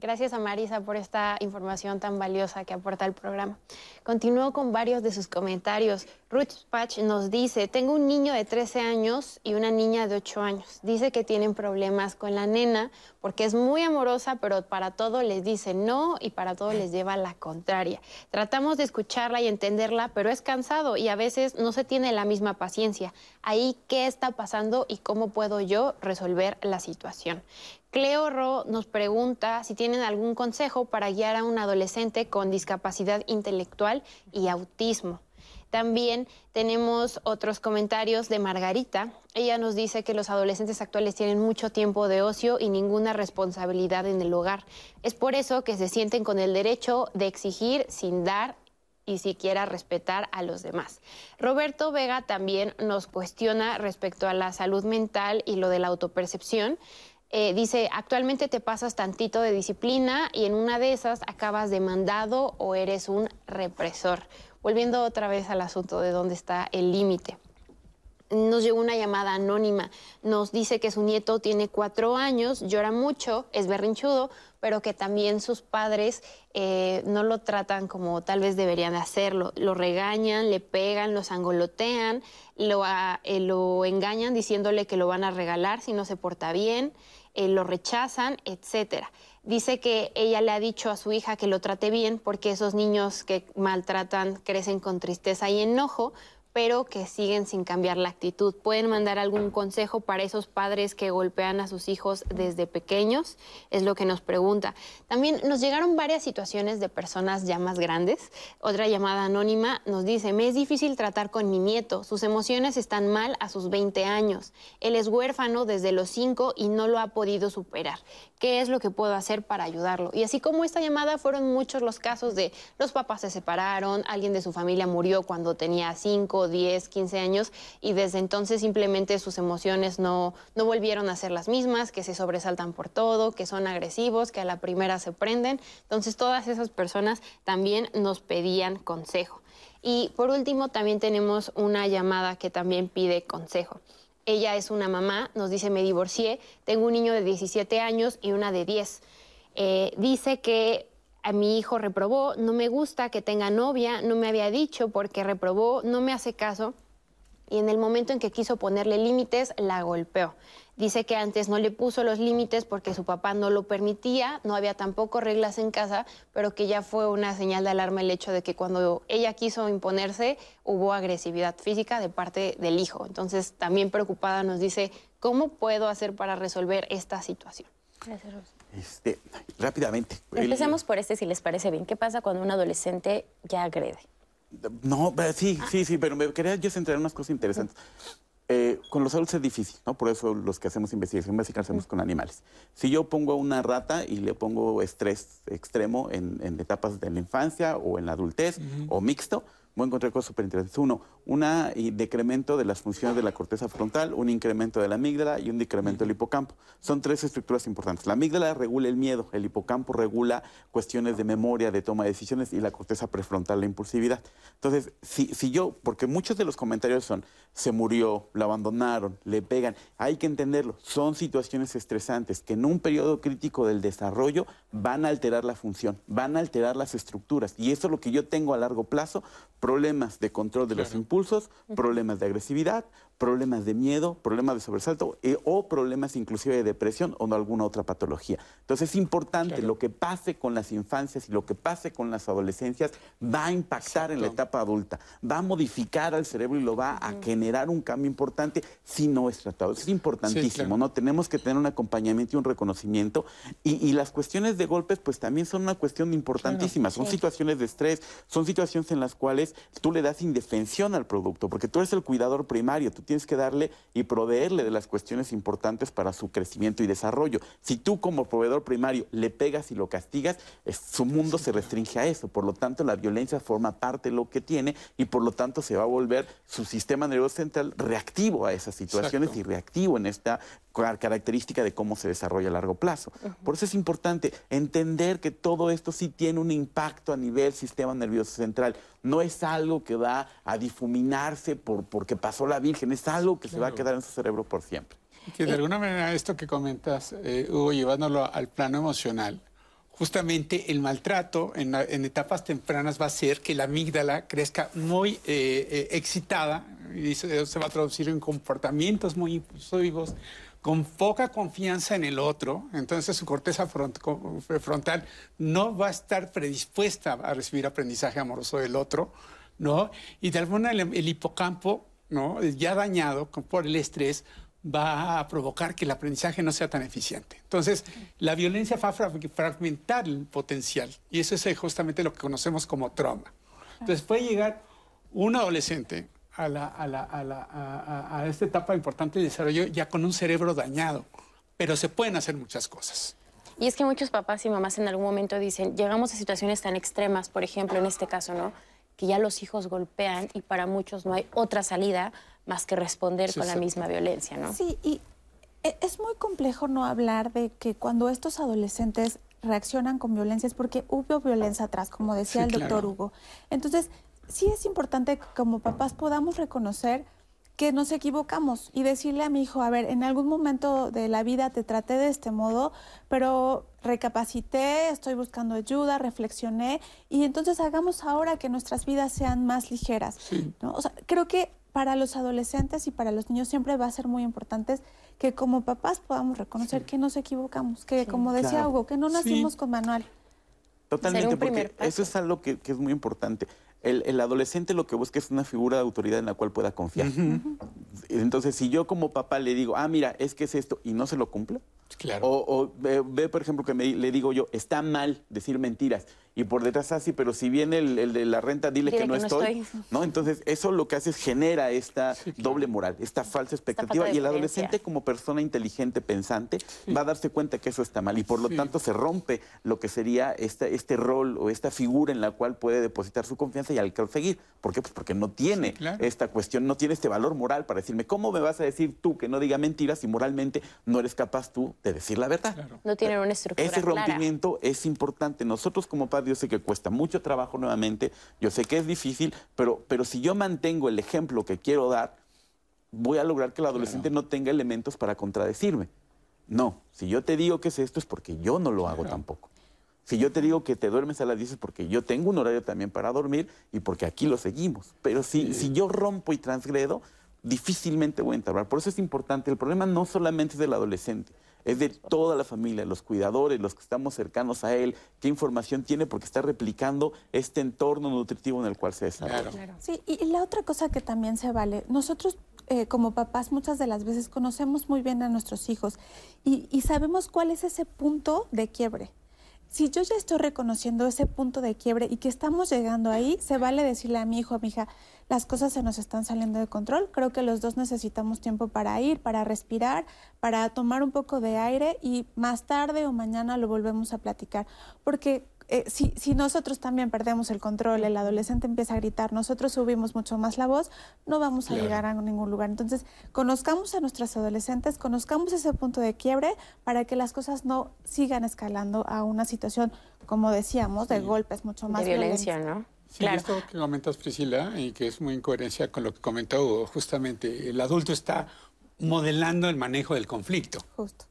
Gracias a Marisa por esta información tan valiosa que aporta el programa. Continúo con varios de sus comentarios. Ruth Patch nos dice, tengo un niño de 13 años y una niña de 8 años. Dice que tienen problemas con la nena porque es muy amorosa, pero para todo les dice no y para todo les lleva la contraria. Tratamos de escucharla y entenderla, pero es cansado y a veces no se tiene la misma paciencia. Ahí, ¿qué está pasando y cómo puedo yo resolver la situación? Cleo Ro nos pregunta si tienen algún consejo para guiar a un adolescente con discapacidad intelectual y autismo. También tenemos otros comentarios de Margarita. Ella nos dice que los adolescentes actuales tienen mucho tiempo de ocio y ninguna responsabilidad en el hogar. Es por eso que se sienten con el derecho de exigir sin dar y siquiera respetar a los demás. Roberto Vega también nos cuestiona respecto a la salud mental y lo de la autopercepción. Eh, dice, actualmente te pasas tantito de disciplina y en una de esas acabas demandado o eres un represor. Volviendo otra vez al asunto de dónde está el límite. Nos llegó una llamada anónima. Nos dice que su nieto tiene cuatro años, llora mucho, es berrinchudo, pero que también sus padres eh, no lo tratan como tal vez deberían de hacerlo. Lo regañan, le pegan, lo sangolotean, lo, eh, lo engañan diciéndole que lo van a regalar si no se porta bien, eh, lo rechazan, etcétera. Dice que ella le ha dicho a su hija que lo trate bien porque esos niños que maltratan crecen con tristeza y enojo, pero que siguen sin cambiar la actitud. ¿Pueden mandar algún consejo para esos padres que golpean a sus hijos desde pequeños? Es lo que nos pregunta. También nos llegaron varias situaciones de personas ya más grandes. Otra llamada anónima nos dice, me es difícil tratar con mi nieto, sus emociones están mal a sus 20 años. Él es huérfano desde los 5 y no lo ha podido superar. ¿Qué es lo que puedo hacer para ayudarlo? Y así como esta llamada, fueron muchos los casos de los papás se separaron, alguien de su familia murió cuando tenía 5 10, 15 años y desde entonces simplemente sus emociones no, no volvieron a ser las mismas, que se sobresaltan por todo, que son agresivos, que a la primera se prenden. Entonces todas esas personas también nos pedían consejo. Y por último también tenemos una llamada que también pide consejo. Ella es una mamá, nos dice me divorcié, tengo un niño de 17 años y una de 10. Eh, dice que a mi hijo reprobó, no me gusta que tenga novia, no me había dicho porque reprobó, no me hace caso. Y en el momento en que quiso ponerle límites, la golpeó. Dice que antes no le puso los límites porque su papá no lo permitía, no había tampoco reglas en casa, pero que ya fue una señal de alarma el hecho de que cuando ella quiso imponerse hubo agresividad física de parte del hijo. Entonces, también preocupada nos dice, ¿cómo puedo hacer para resolver esta situación? Gracias, Rosa. Este, rápidamente. Empecemos por este, si les parece bien. ¿Qué pasa cuando un adolescente ya agrede? No, sí, ah. sí, sí, pero me quería yo centrar en unas cosas interesantes. Eh, con los adultos es difícil, ¿no? Por eso los que hacemos investigación básica hacemos con animales. Si yo pongo a una rata y le pongo estrés extremo en, etapas de la infancia o en la adultez o mixto, voy a encontrar cosas súper interesantes. Uno, un decremento de las funciones de la corteza frontal, un incremento de la amígdala y un decremento del hipocampo. Son tres estructuras importantes. La amígdala regula el miedo, el hipocampo regula cuestiones de memoria, de toma de decisiones y la corteza prefrontal la impulsividad. Entonces, si, si yo, porque muchos de los comentarios son, se murió, lo abandonaron, le pegan, hay que entenderlo, son situaciones estresantes que en un periodo crítico del desarrollo van a alterar la función, van a alterar las estructuras y eso es lo que yo tengo a largo plazo, problemas de control de los impulsos, problemas de agresividad, problemas de miedo, problemas de sobresalto eh, o problemas inclusive de depresión o de alguna otra patología. Entonces es importante lo que pase con las infancias y lo que pase con las adolescencias va a impactar en la etapa adulta, va a modificar al cerebro y lo va a generar un cambio importante si no es tratado. es importantísimo, ¿no? Tenemos que tener un acompañamiento y un reconocimiento y, las cuestiones de golpes pues también son una cuestión importantísima, son situaciones de estrés, son situaciones en las cuales tú le das indefensión al producto porque tú eres el cuidador primario, tú tienes que darle y proveerle de las cuestiones importantes para su crecimiento y desarrollo. Si tú como proveedor primario le pegas y lo castigas, su mundo se restringe a eso. Por lo tanto, la violencia forma parte de lo que tiene y por lo tanto se va a volver su sistema nervioso central reactivo a esas situaciones y reactivo en esta característica de cómo se desarrolla a largo plazo. Por eso es importante entender que todo esto sí tiene un impacto a nivel sistema nervioso central. No es algo que va a difuminarse por, porque pasó la Virgen, es algo que se va a quedar en su cerebro por siempre. Que de alguna manera esto que comentas, eh, Hugo, llevándolo al plano emocional, justamente el maltrato en, etapas tempranas va a hacer que la amígdala crezca muy eh, eh, excitada y eso se va a traducir en comportamientos muy impulsivos, con poca confianza en el otro, entonces su corteza frontal no va a estar predispuesta a recibir aprendizaje amoroso del otro, ¿no? Y de alguna manera el, hipocampo, ¿no? Ya dañado por el estrés, va a provocar que el aprendizaje no sea tan eficiente. Entonces, la violencia va a fragmentar el potencial y eso es justamente lo que conocemos como trauma. Entonces, puede llegar un adolescente a, la, a, la, a, la, a esta etapa importante de desarrollo ya con un cerebro dañado, pero se pueden hacer muchas cosas. Y es que muchos papás y mamás en algún momento dicen, llegamos a situaciones tan extremas, por ejemplo, en este caso, ¿no? Que ya los hijos golpean y para muchos no hay otra salida más que responder con la misma violencia, ¿no? Sí, y e, es muy complejo no hablar de que cuando estos adolescentes reaccionan con violencia es porque hubo violencia atrás, como decía el doctor Hugo. Entonces, sí es importante que como papás podamos reconocer que nos equivocamos y decirle a mi hijo, a ver, en algún momento de la vida te traté de este modo, pero recapacité, estoy buscando ayuda, reflexioné y entonces hagamos ahora que nuestras vidas sean más ligeras. ¿no? O sea, creo que para los adolescentes y para los niños siempre va a ser muy importante que como papás podamos reconocer que nos equivocamos, que como decía Hugo, que no nacimos con manual. Totalmente, porque eso es algo que, que es muy importante el, adolescente lo que busca es una figura de autoridad en la cual pueda confiar. Entonces, si yo como papá le digo, ah, mira, es que es esto, y no se lo cumple, claro. o, ve, por ejemplo, que le digo yo, está mal decir mentiras, y por detrás así, pero si viene el, de la renta, dile, que, no, estoy. no, Entonces, eso lo que hace es genera esta doble moral, esta falsa expectativa. y el adolescente, como persona inteligente, pensante, va a darse cuenta que eso está mal. Y por lo tanto se rompe lo que sería este, este rol o esta figura en la cual puede depositar su confianza y al seguir. ¿Por qué? Pues porque no tiene esta cuestión, no tiene este valor moral para decirme, ¿cómo me vas a decir tú que no diga mentiras si moralmente no eres capaz tú de decir la verdad? No tiene una estructura. Ese rompimiento es importante. Nosotros como padres yo sé que cuesta mucho trabajo nuevamente, yo sé que es difícil, pero, pero si yo mantengo el ejemplo que quiero dar, voy a lograr que el adolescente no tenga elementos para contradecirme. No, si yo te digo que es esto es porque yo no lo hago tampoco. Si yo te digo que te duermes a las 10 es porque yo tengo un horario también para dormir y porque aquí lo seguimos. Pero si, si yo rompo y transgredo, difícilmente voy a entablar. Por eso es importante. El problema no solamente es del adolescente es de toda la familia, los cuidadores, los que estamos cercanos a él, qué información tiene, porque está replicando este entorno nutritivo en el cual se desarrolla. Sí, y la otra cosa que también se vale, nosotros eh, como papás muchas de las veces conocemos muy bien a nuestros hijos y sabemos cuál es ese punto de quiebre. Si yo ya estoy reconociendo ese punto de quiebre y que estamos llegando ahí, se vale decirle a mi hijo, a mi hija, las cosas se nos están saliendo de control. Creo que los dos necesitamos tiempo para ir, para respirar, para tomar un poco de aire y más tarde o mañana lo volvemos a platicar. Porque eh, si, si, nosotros también perdemos el control, el adolescente empieza a gritar, nosotros subimos mucho más la voz, no vamos a llegar a ningún lugar. Entonces, conozcamos a nuestros adolescentes, conozcamos ese punto de quiebre para que las cosas no sigan escalando a una situación, como decíamos, de golpes mucho más. De violencia, ¿no? Sí, claro. esto que comentas, Priscila, y que es muy en coherencia con lo que comentó justamente, el adulto está modelando el manejo del conflicto. Justo.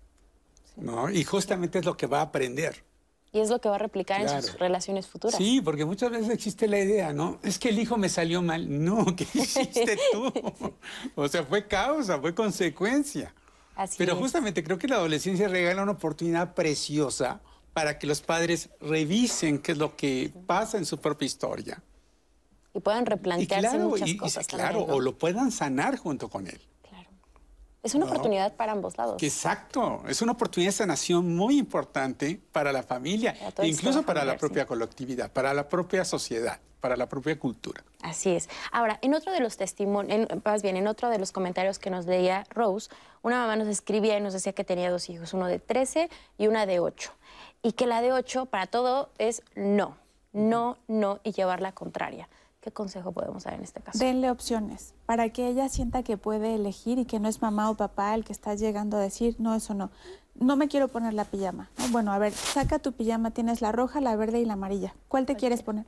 ¿no? Y justamente es lo que va a aprender. Y es lo que va a replicar en sus relaciones futuras. Sí, porque muchas veces existe la idea, ¿no? Es que el hijo me salió mal. No, ¿qué hiciste tú? o sea, fue causa, fue consecuencia. Así Pero justamente creo que la adolescencia regala una oportunidad preciosa para que los padres revisen qué es lo que pasa en su propia historia. Y puedan replantearse muchas cosas. claro, o lo puedan sanar junto con él. Es una oportunidad para ambos lados. Exacto, es una oportunidad de sanación muy importante para la familia, incluso para la propia colectividad, para la propia sociedad, para la propia cultura. Así es. Ahora, en otro de los testimonios, más bien en otro de los comentarios que nos leía Rose, una mamá nos escribía y nos decía que tenía dos hijos, uno de 13 y una de 8, y que la de 8 para todo es no, no, no y llevar la contraria. ¿Qué consejo podemos dar en este caso? Denle opciones para que ella sienta que puede elegir y que no es mamá o papá el que está llegando a decir, no, eso no. No me quiero poner la pijama. Bueno, a ver, saca tu pijama, tienes la roja, la verde y la amarilla. ¿Cuál te quieres poner?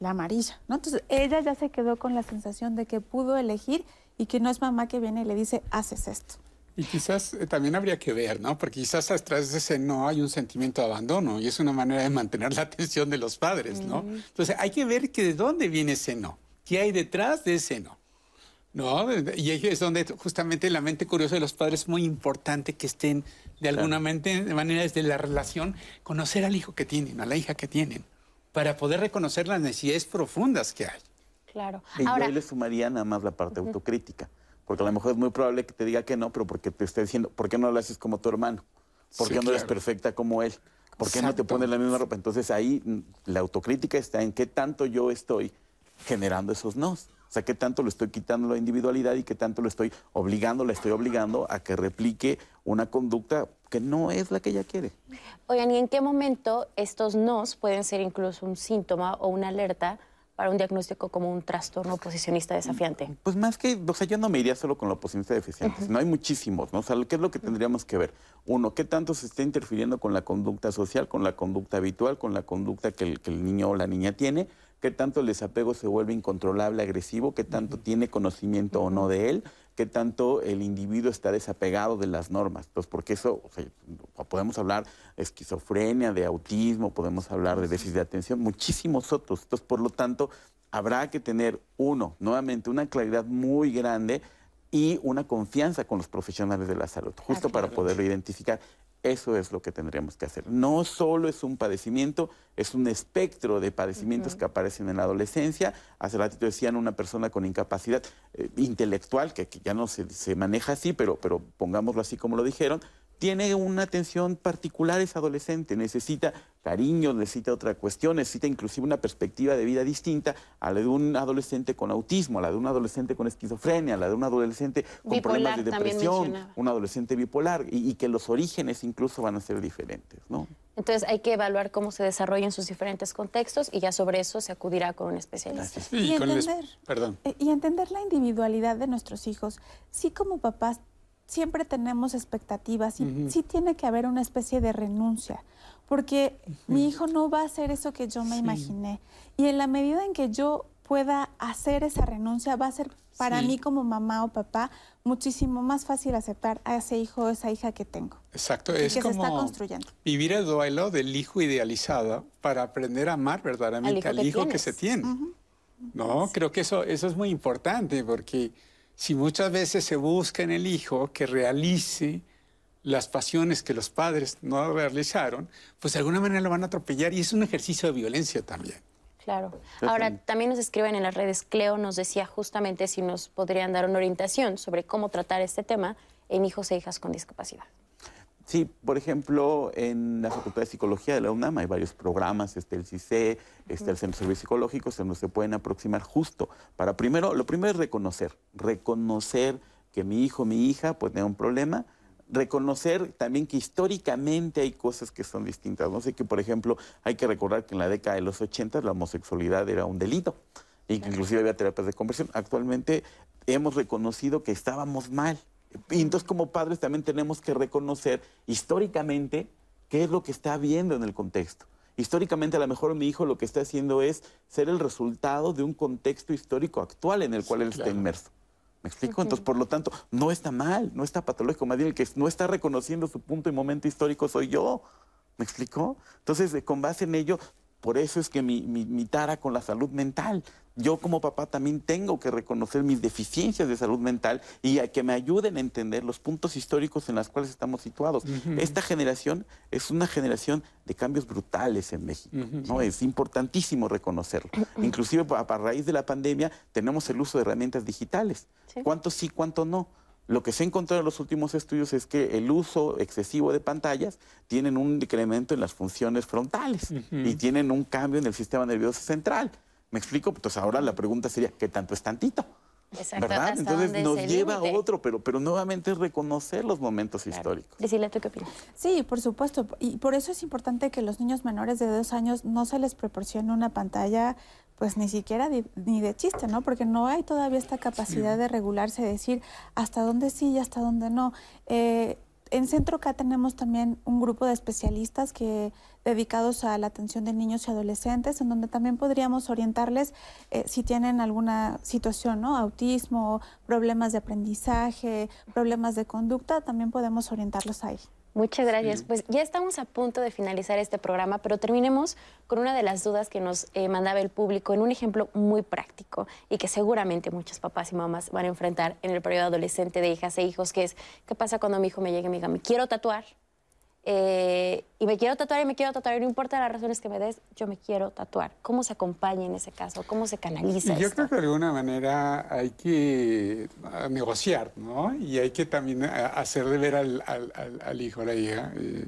La amarilla, ¿no? Entonces, ella ya se quedó con la sensación de que pudo elegir y que no es mamá que viene y le dice, haces esto. Y quizás eh, también habría que ver, ¿no? Porque quizás atrás de ese no hay un sentimiento de abandono y es una manera de mantener la atención de los padres, ¿no? Entonces hay que ver que de dónde viene ese no, qué hay detrás de ese no. ¿No? Y es donde justamente la mente curiosa de los padres es muy importante que estén de alguna manera desde la relación, conocer al hijo que tienen, a la hija que tienen, para poder reconocer las necesidades profundas que hay. Claro. Y Ahora... yo le sumaría nada más la parte autocrítica. Porque a lo mejor es muy probable que te diga que no, pero porque te esté diciendo, ¿por qué no lo haces como tu hermano? ¿Por qué no eres perfecta como él? ¿Por qué no te pones la misma ropa? Entonces ahí mm, la autocrítica está en qué tanto yo estoy generando esos nos. sea, qué tanto le estoy quitando la individualidad y qué tanto le estoy obligando, le estoy obligando a que replique una conducta que no es la que ella quiere. Oigan, ¿y en qué momento estos nos pueden ser incluso un síntoma o una alerta para un diagnóstico como un trastorno oposicionista desafiante? Pues más que, o sea, yo no me iría solo con la oposicionista deficiente, no hay muchísimos, ¿no? O sea, ¿qué es lo que tendríamos que ver? Uno, ¿qué tanto se está interfiriendo con la conducta social, con la conducta habitual, con la conducta que el, que el niño o la niña tiene? ¿Qué tanto el desapego se vuelve incontrolable, agresivo? ¿Qué tanto tiene conocimiento o no de él? Qué tanto el individuo está desapegado de las normas. Entonces, porque eso, o sea, podemos hablar de esquizofrenia, de autismo, podemos hablar de déficit de atención, muchísimos otros. Entonces, por lo tanto, habrá que tener, uno, nuevamente, una claridad muy grande y una confianza con los profesionales de la salud, justo para poderlo identificar. Eso es lo que tendríamos que hacer. No solo es un padecimiento, es un espectro de padecimientos que aparecen en la adolescencia. Hace ratito decían una persona con incapacidad eh, intelectual, que, ya no se, se, maneja así, pero, pero pongámoslo así como lo dijeron, tiene una atención particular ese adolescente, necesita cariño, necesita otra cuestión, necesita inclusive una perspectiva de vida distinta a la de un adolescente con autismo, a la de un adolescente con esquizofrenia, a la de un adolescente con problemas de depresión, un adolescente bipolar, y, y, que los orígenes incluso van a ser diferentes, ¿no? Entonces hay que evaluar cómo se desarrolla en sus diferentes contextos y ya sobre eso se acudirá con un especialista. y, entender, Perdón. Eh, y entender la individualidad de nuestros hijos. Sí como papás siempre tenemos expectativas y sí tiene que haber una especie de renuncia, porque mi hijo no va a hacer eso que yo me imaginé. Y en la medida en que yo pueda hacer esa renuncia, va a ser para mí como mamá o papá muchísimo más fácil aceptar a ese hijo o esa hija que tengo. Exacto, es que como se está construyendo. vivir el duelo del hijo idealizado para aprender a amar verdaderamente al hijo, que, se tiene. No, creo que eso, eso es muy importante porque si muchas veces se busca en el hijo que realice las pasiones que los padres no realizaron, pues de alguna manera lo van a atropellar y es un ejercicio de violencia también. Claro. Ahora, también nos escriben en las redes, Cleo nos decía justamente si nos podrían dar una orientación sobre cómo tratar este tema en hijos e hijas con discapacidad. Sí, por ejemplo, en la Facultad de Psicología de la UNAM hay varios programas, este, el CICE, este, el Centro de Servicios Psicológicos, en donde se pueden aproximar justo para primero, lo primero es reconocer, reconocer que mi hijo, mi hija, pues tiene un problema, reconocer también que históricamente hay cosas que son distintas. No sé que, por ejemplo, hay que recordar que en la década de los 80 la homosexualidad era un delito y que inclusive había terapias de conversión. Actualmente hemos reconocido que estábamos mal y entonces como padres también tenemos que reconocer históricamente qué es lo que está viendo en el contexto. Históricamente a lo mejor mi hijo lo que está haciendo es ser el resultado de un contexto histórico actual en el cual él está inmerso. ¿Me explico? Entonces, por lo tanto, no está mal, no está patológico. Más bien el que no está reconociendo su punto y momento histórico soy yo. ¿Me explico? Entonces, con base en ello, por eso es que mi, mi, tara con la salud mental. Yo como papá también tengo que reconocer mis deficiencias de salud mental y a que me ayuden a entender los puntos históricos en los cuales estamos situados. Esta generación es una generación de cambios brutales en México. ¿no? Es importantísimo reconocerlo. Inclusive a, raíz de la pandemia tenemos el uso de herramientas digitales. ¿Cuánto sí, cuánto no? Lo que se ha encontrado en los últimos estudios es que el uso excesivo de pantallas tienen un decremento en las funciones frontales y tienen un cambio en el sistema nervioso central. ¿Me explico? Entonces ahora la pregunta sería, ¿qué tanto es tantito? Exacto, ¿verdad? Entonces nos lleva a otro, pero, pero nuevamente es reconocer los momentos históricos. Decirle tú qué opinas. Sí, por supuesto. Y por eso es importante que los niños menores de dos años no se les proporcione una pantalla pues ni siquiera ni de chiste, ¿no? Porque no hay todavía esta capacidad de regularse, de decir hasta dónde sí y hasta dónde no. Eh, en Centro K tenemos también un grupo de especialistas que dedicados a la atención de niños y adolescentes, en donde también podríamos orientarles eh, si tienen alguna situación, ¿no? Autismo, problemas de aprendizaje, problemas de conducta, también podemos orientarlos ahí. Muchas gracias. Pues ya estamos a punto de finalizar este programa, pero terminemos con una de las dudas que nos eh, mandaba el público en un ejemplo muy práctico y que seguramente muchos papás y mamás van a enfrentar en el periodo adolescente de hijas e hijos, que es, ¿qué pasa cuando mi hijo me llegue y me diga, me quiero tatuar? Eh, y me quiero tatuar y me quiero tatuar, y no importa las razones que me des, yo me quiero tatuar. ¿Cómo se acompaña en ese caso? ¿Cómo se canaliza? Yo creo que de alguna manera hay que ah, negociar, ¿no? Y hay que también ah, hacerle ver al, al, hijo, a la hija, eh,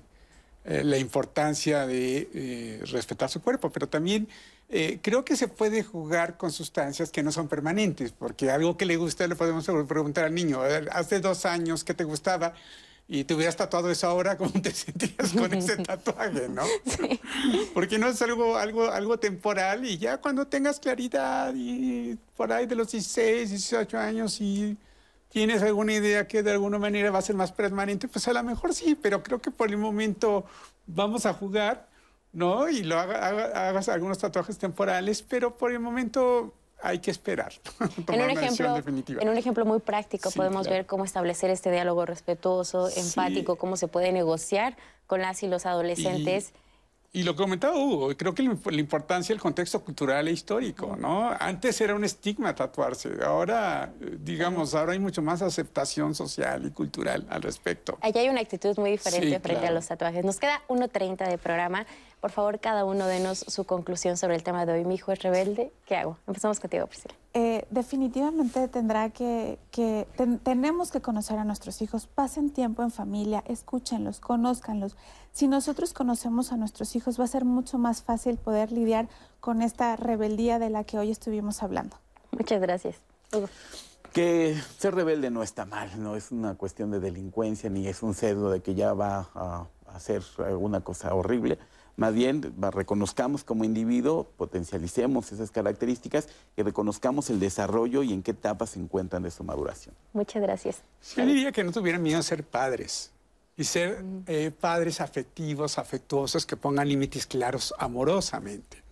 eh, la importancia de respetar su cuerpo, pero también eh, creo que se puede jugar con sustancias que no son permanentes, porque algo que le gusta le podemos preguntar al niño, hace dos años que te gustaba y te hubieras tatuado eso ahora, ¿cómo te sentirías con ese tatuaje, no? Sí. Porque no es algo, algo, algo temporal y ya cuando tengas claridad y por ahí de los 16, 18 años y tienes alguna idea que de alguna manera va a ser más permanente, pues a lo mejor sí, pero creo que por el momento vamos a jugar ¿no? Y lo hagas algunos tatuajes temporales, pero por el momento hay que esperar. en, un ejemplo, en un ejemplo muy práctico podemos ver cómo establecer este diálogo respetuoso, empático, cómo se puede negociar con las y los adolescentes. Y lo comentaba Hugo, creo que la importancia del contexto cultural e histórico, ¿no? Antes era un estigma tatuarse, ahora, digamos, ahora hay mucho más aceptación social y cultural al respecto. Allá hay una actitud muy diferente frente a los tatuajes. Nos queda 1.30 de programa. Por favor, cada uno denos su conclusión sobre el tema de hoy. Mi hijo es rebelde, ¿qué hago? Empezamos contigo, Priscila. Eh, definitivamente tendrá que, tenemos que conocer a nuestros hijos. Pasen tiempo en familia, escúchenlos, conózcanlos. Si nosotros conocemos a nuestros hijos, va a ser mucho más fácil poder lidiar con esta rebeldía de la que hoy estuvimos hablando. Muchas gracias. Que ser rebelde no está mal, no es una cuestión de delincuencia ni es un cedo de que ya va a hacer alguna cosa horrible más bien reconozcamos como individuo, potencialicemos esas características y reconozcamos el desarrollo y en qué etapa se encuentran de su maduración. Muchas gracias. Yo diría que no tuvieran miedo a ser padres y ser eh, padres afectivos, afectuosos, que pongan límites claros amorosamente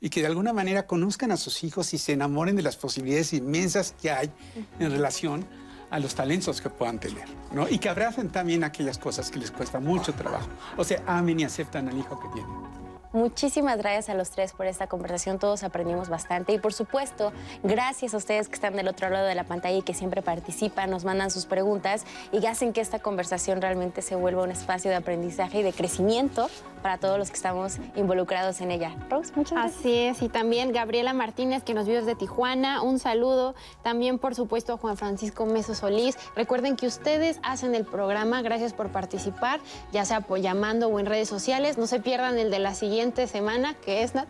y que de alguna manera conozcan a sus hijos y se enamoren de las posibilidades inmensas que hay en relación a los talentos que puedan tener, ¿no? Y que abracen también aquellas cosas que les cuesta mucho trabajo. O sea, amen y aceptan al hijo que tienen. Muchísimas gracias a los tres por esta conversación, todos aprendimos bastante y por supuesto, gracias a ustedes que están del otro lado de la pantalla y que siempre participan, nos mandan sus preguntas y hacen que esta conversación realmente se vuelva un espacio de aprendizaje y de crecimiento para todos los que estamos involucrados en ella. Rose, muchas gracias. Así es, y también Gabriela Martínez que nos vio desde Tijuana, un saludo. También, por supuesto, a Juan Francisco Meso Solís. Recuerden que ustedes hacen el programa, gracias por participar, ya sea llamando o en redes sociales. No se pierdan el de la siguiente semana, que es, Nat?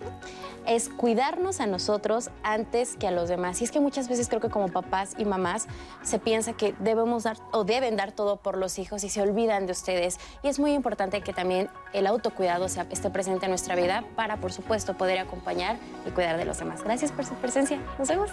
Es cuidarnos a nosotros antes que a los demás. Y es que muchas veces creo que como papás y mamás se piensa que debemos dar o deben dar todo por los hijos y se olvidan de ustedes. Y es muy importante que también el autocuidado sea, esté presente en nuestra vida para, por supuesto, poder acompañar y cuidar de los demás. Gracias por su presencia. Nos vemos.